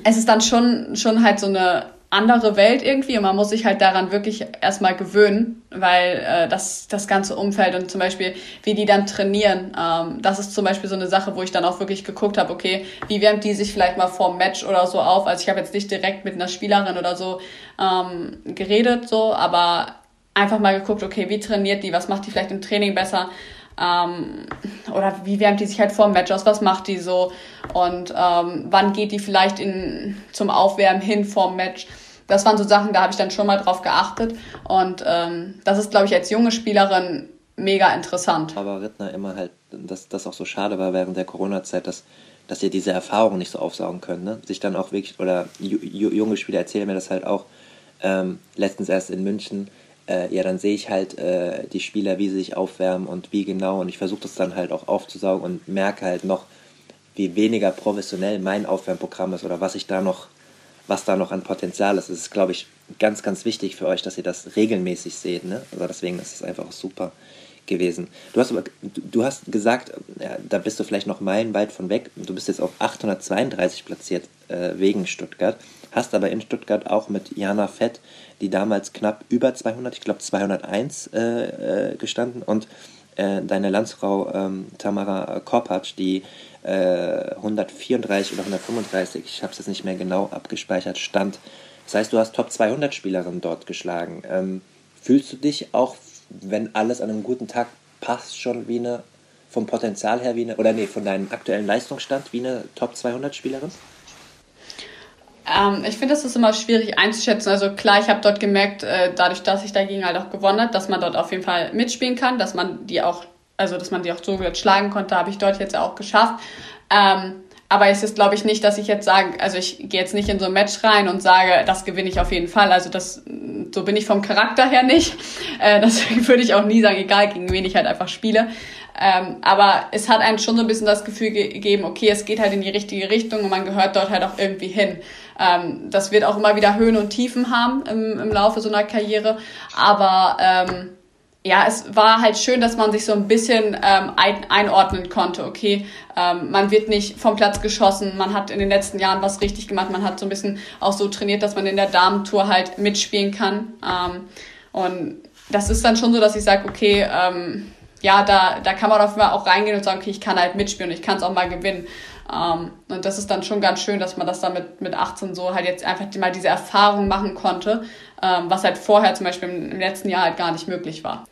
es ist dann schon, schon halt so eine andere Welt irgendwie und man muss sich halt daran wirklich erstmal gewöhnen, weil äh, das, das ganze Umfeld und zum Beispiel, wie die dann trainieren, ähm, das ist zum Beispiel so eine Sache, wo ich dann auch wirklich geguckt habe, okay, wie wärmt die sich vielleicht mal vorm Match oder so auf? Also ich habe jetzt nicht direkt mit einer Spielerin oder so ähm, geredet, so, aber einfach mal geguckt, okay, wie trainiert die, was macht die vielleicht im Training besser? Ähm, oder wie wärmt die sich halt vor dem Match aus? Was macht die so? Und ähm, wann geht die vielleicht in, zum Aufwärmen hin vorm Match? Das waren so Sachen, da habe ich dann schon mal drauf geachtet. Und ähm, das ist, glaube ich, als junge Spielerin mega interessant. Aber Rittner immer halt, dass das auch so schade war während der Corona-Zeit, dass, dass ihr diese Erfahrung nicht so aufsaugen könnt. Ne? Sich dann auch wirklich, oder junge Spieler erzählen mir das halt auch, ähm, letztens erst in München, äh, ja, dann sehe ich halt äh, die Spieler, wie sie sich aufwärmen und wie genau. Und ich versuche das dann halt auch aufzusaugen und merke halt noch, wie weniger professionell mein Aufwärmprogramm ist oder was ich da noch, was da noch an Potenzial ist. Es ist, glaube ich, ganz, ganz wichtig für euch, dass ihr das regelmäßig seht. Ne? Also deswegen ist es einfach super gewesen. Du hast du hast gesagt, ja, da bist du vielleicht noch meilenweit von weg. Du bist jetzt auf 832 platziert äh, wegen Stuttgart, hast aber in Stuttgart auch mit Jana Fett die damals knapp über 200, ich glaube 201 äh, äh, gestanden und äh, deine Landsfrau ähm, Tamara Korpatsch, die 134 oder 135, ich habe es jetzt nicht mehr genau abgespeichert, stand. Das heißt, du hast Top 200 Spielerinnen dort geschlagen. Ähm, fühlst du dich auch, wenn alles an einem guten Tag passt, schon wie eine, vom Potenzial her wie eine, oder nee, von deinem aktuellen Leistungsstand wie eine Top 200 Spielerin? Ähm, ich finde, das ist immer schwierig einzuschätzen. Also klar, ich habe dort gemerkt, äh, dadurch, dass ich dagegen halt auch gewonnen habe, dass man dort auf jeden Fall mitspielen kann, dass man die auch, also dass man die auch so gut schlagen konnte, habe ich dort jetzt auch geschafft. Ähm, aber es ist, glaube ich, nicht, dass ich jetzt sage, also ich gehe jetzt nicht in so ein Match rein und sage, das gewinne ich auf jeden Fall. Also das, so bin ich vom Charakter her nicht. Äh, deswegen würde ich auch nie sagen, egal gegen wen ich halt einfach spiele. Ähm, aber es hat einem schon so ein bisschen das Gefühl gegeben, okay, es geht halt in die richtige Richtung und man gehört dort halt auch irgendwie hin. Ähm, das wird auch immer wieder Höhen und Tiefen haben im, im Laufe so einer Karriere. Aber ähm, ja, es war halt schön, dass man sich so ein bisschen ähm, ein, einordnen konnte. Okay, ähm, man wird nicht vom Platz geschossen, man hat in den letzten Jahren was richtig gemacht, man hat so ein bisschen auch so trainiert, dass man in der Damentour halt mitspielen kann. Ähm, und das ist dann schon so, dass ich sage, okay, ähm, ja, da, da kann man auf Fall auch reingehen und sagen, okay, ich kann halt mitspielen und ich kann es auch mal gewinnen. Ähm, und das ist dann schon ganz schön, dass man das dann mit, mit 18 so halt jetzt einfach mal diese Erfahrung machen konnte, ähm, was halt vorher zum Beispiel im, im, letzten Jahr halt gar nicht möglich war.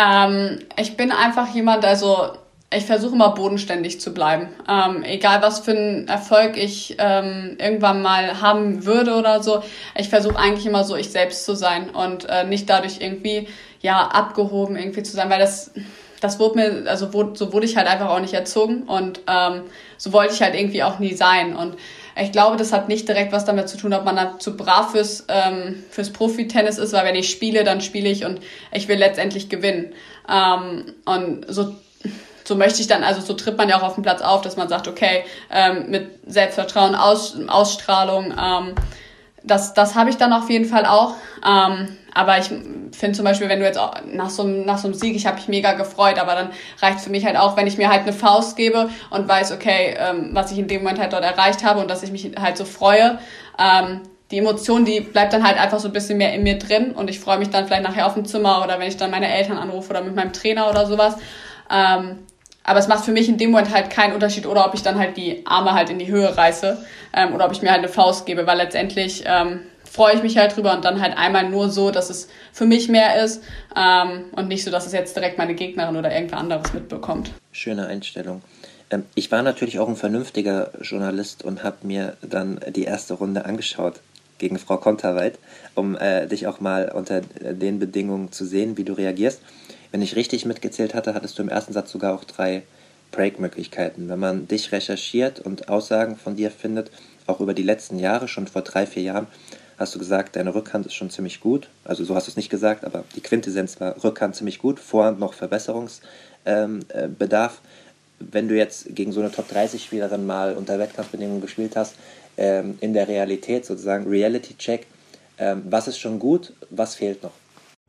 Ähm, ich bin einfach jemand, also ich versuche immer bodenständig zu bleiben. Ähm, egal was für einen Erfolg ich ähm, irgendwann mal haben würde oder so, ich versuche eigentlich immer so ich selbst zu sein und äh, nicht dadurch irgendwie ja abgehoben irgendwie zu sein, weil das das wurde mir, also wurde, so wurde ich halt einfach auch nicht erzogen und ähm, so wollte ich halt irgendwie auch nie sein. Und ich glaube, das hat nicht direkt was damit zu tun, ob man da zu brav fürs, ähm, fürs Profi-Tennis ist, weil wenn ich spiele, dann spiele ich und ich will letztendlich gewinnen. Ähm, und so so möchte ich dann, also so tritt man ja auch auf dem Platz auf, dass man sagt, okay, ähm, mit Selbstvertrauen, Aus, Ausstrahlung, ähm, das, das habe ich dann auf jeden Fall auch. Ähm, aber ich finde zum Beispiel, wenn du jetzt auch nach so, nach so einem Sieg, ich habe mich mega gefreut, aber dann reicht für mich halt auch, wenn ich mir halt eine Faust gebe und weiß, okay, ähm, was ich in dem Moment halt dort erreicht habe und dass ich mich halt so freue. Ähm, die Emotion, die bleibt dann halt einfach so ein bisschen mehr in mir drin und ich freue mich dann vielleicht nachher auf dem Zimmer oder wenn ich dann meine Eltern anrufe oder mit meinem Trainer oder sowas. Ähm, aber es macht für mich in dem Moment halt keinen Unterschied, oder ob ich dann halt die Arme halt in die Höhe reiße ähm, oder ob ich mir halt eine Faust gebe, weil letztendlich ähm, freue ich mich halt drüber und dann halt einmal nur so, dass es für mich mehr ist ähm, und nicht so, dass es jetzt direkt meine Gegnerin oder irgendwer anderes mitbekommt. Schöne Einstellung. Ähm, ich war natürlich auch ein vernünftiger Journalist und habe mir dann die erste Runde angeschaut gegen Frau Konterweit, um äh, dich auch mal unter den Bedingungen zu sehen, wie du reagierst. Wenn ich richtig mitgezählt hatte, hattest du im ersten Satz sogar auch drei Break-Möglichkeiten. Wenn man dich recherchiert und Aussagen von dir findet, auch über die letzten Jahre, schon vor drei, vier Jahren, hast du gesagt, deine Rückhand ist schon ziemlich gut. Also so hast du es nicht gesagt, aber die Quintessenz war Rückhand ziemlich gut, Vorhand noch Verbesserungsbedarf. Ähm, äh, Wenn du jetzt gegen so eine Top-30-Spielerin mal unter Wettkampfbedingungen gespielt hast, ähm, in der Realität sozusagen, Reality-Check, ähm, was ist schon gut, was fehlt noch?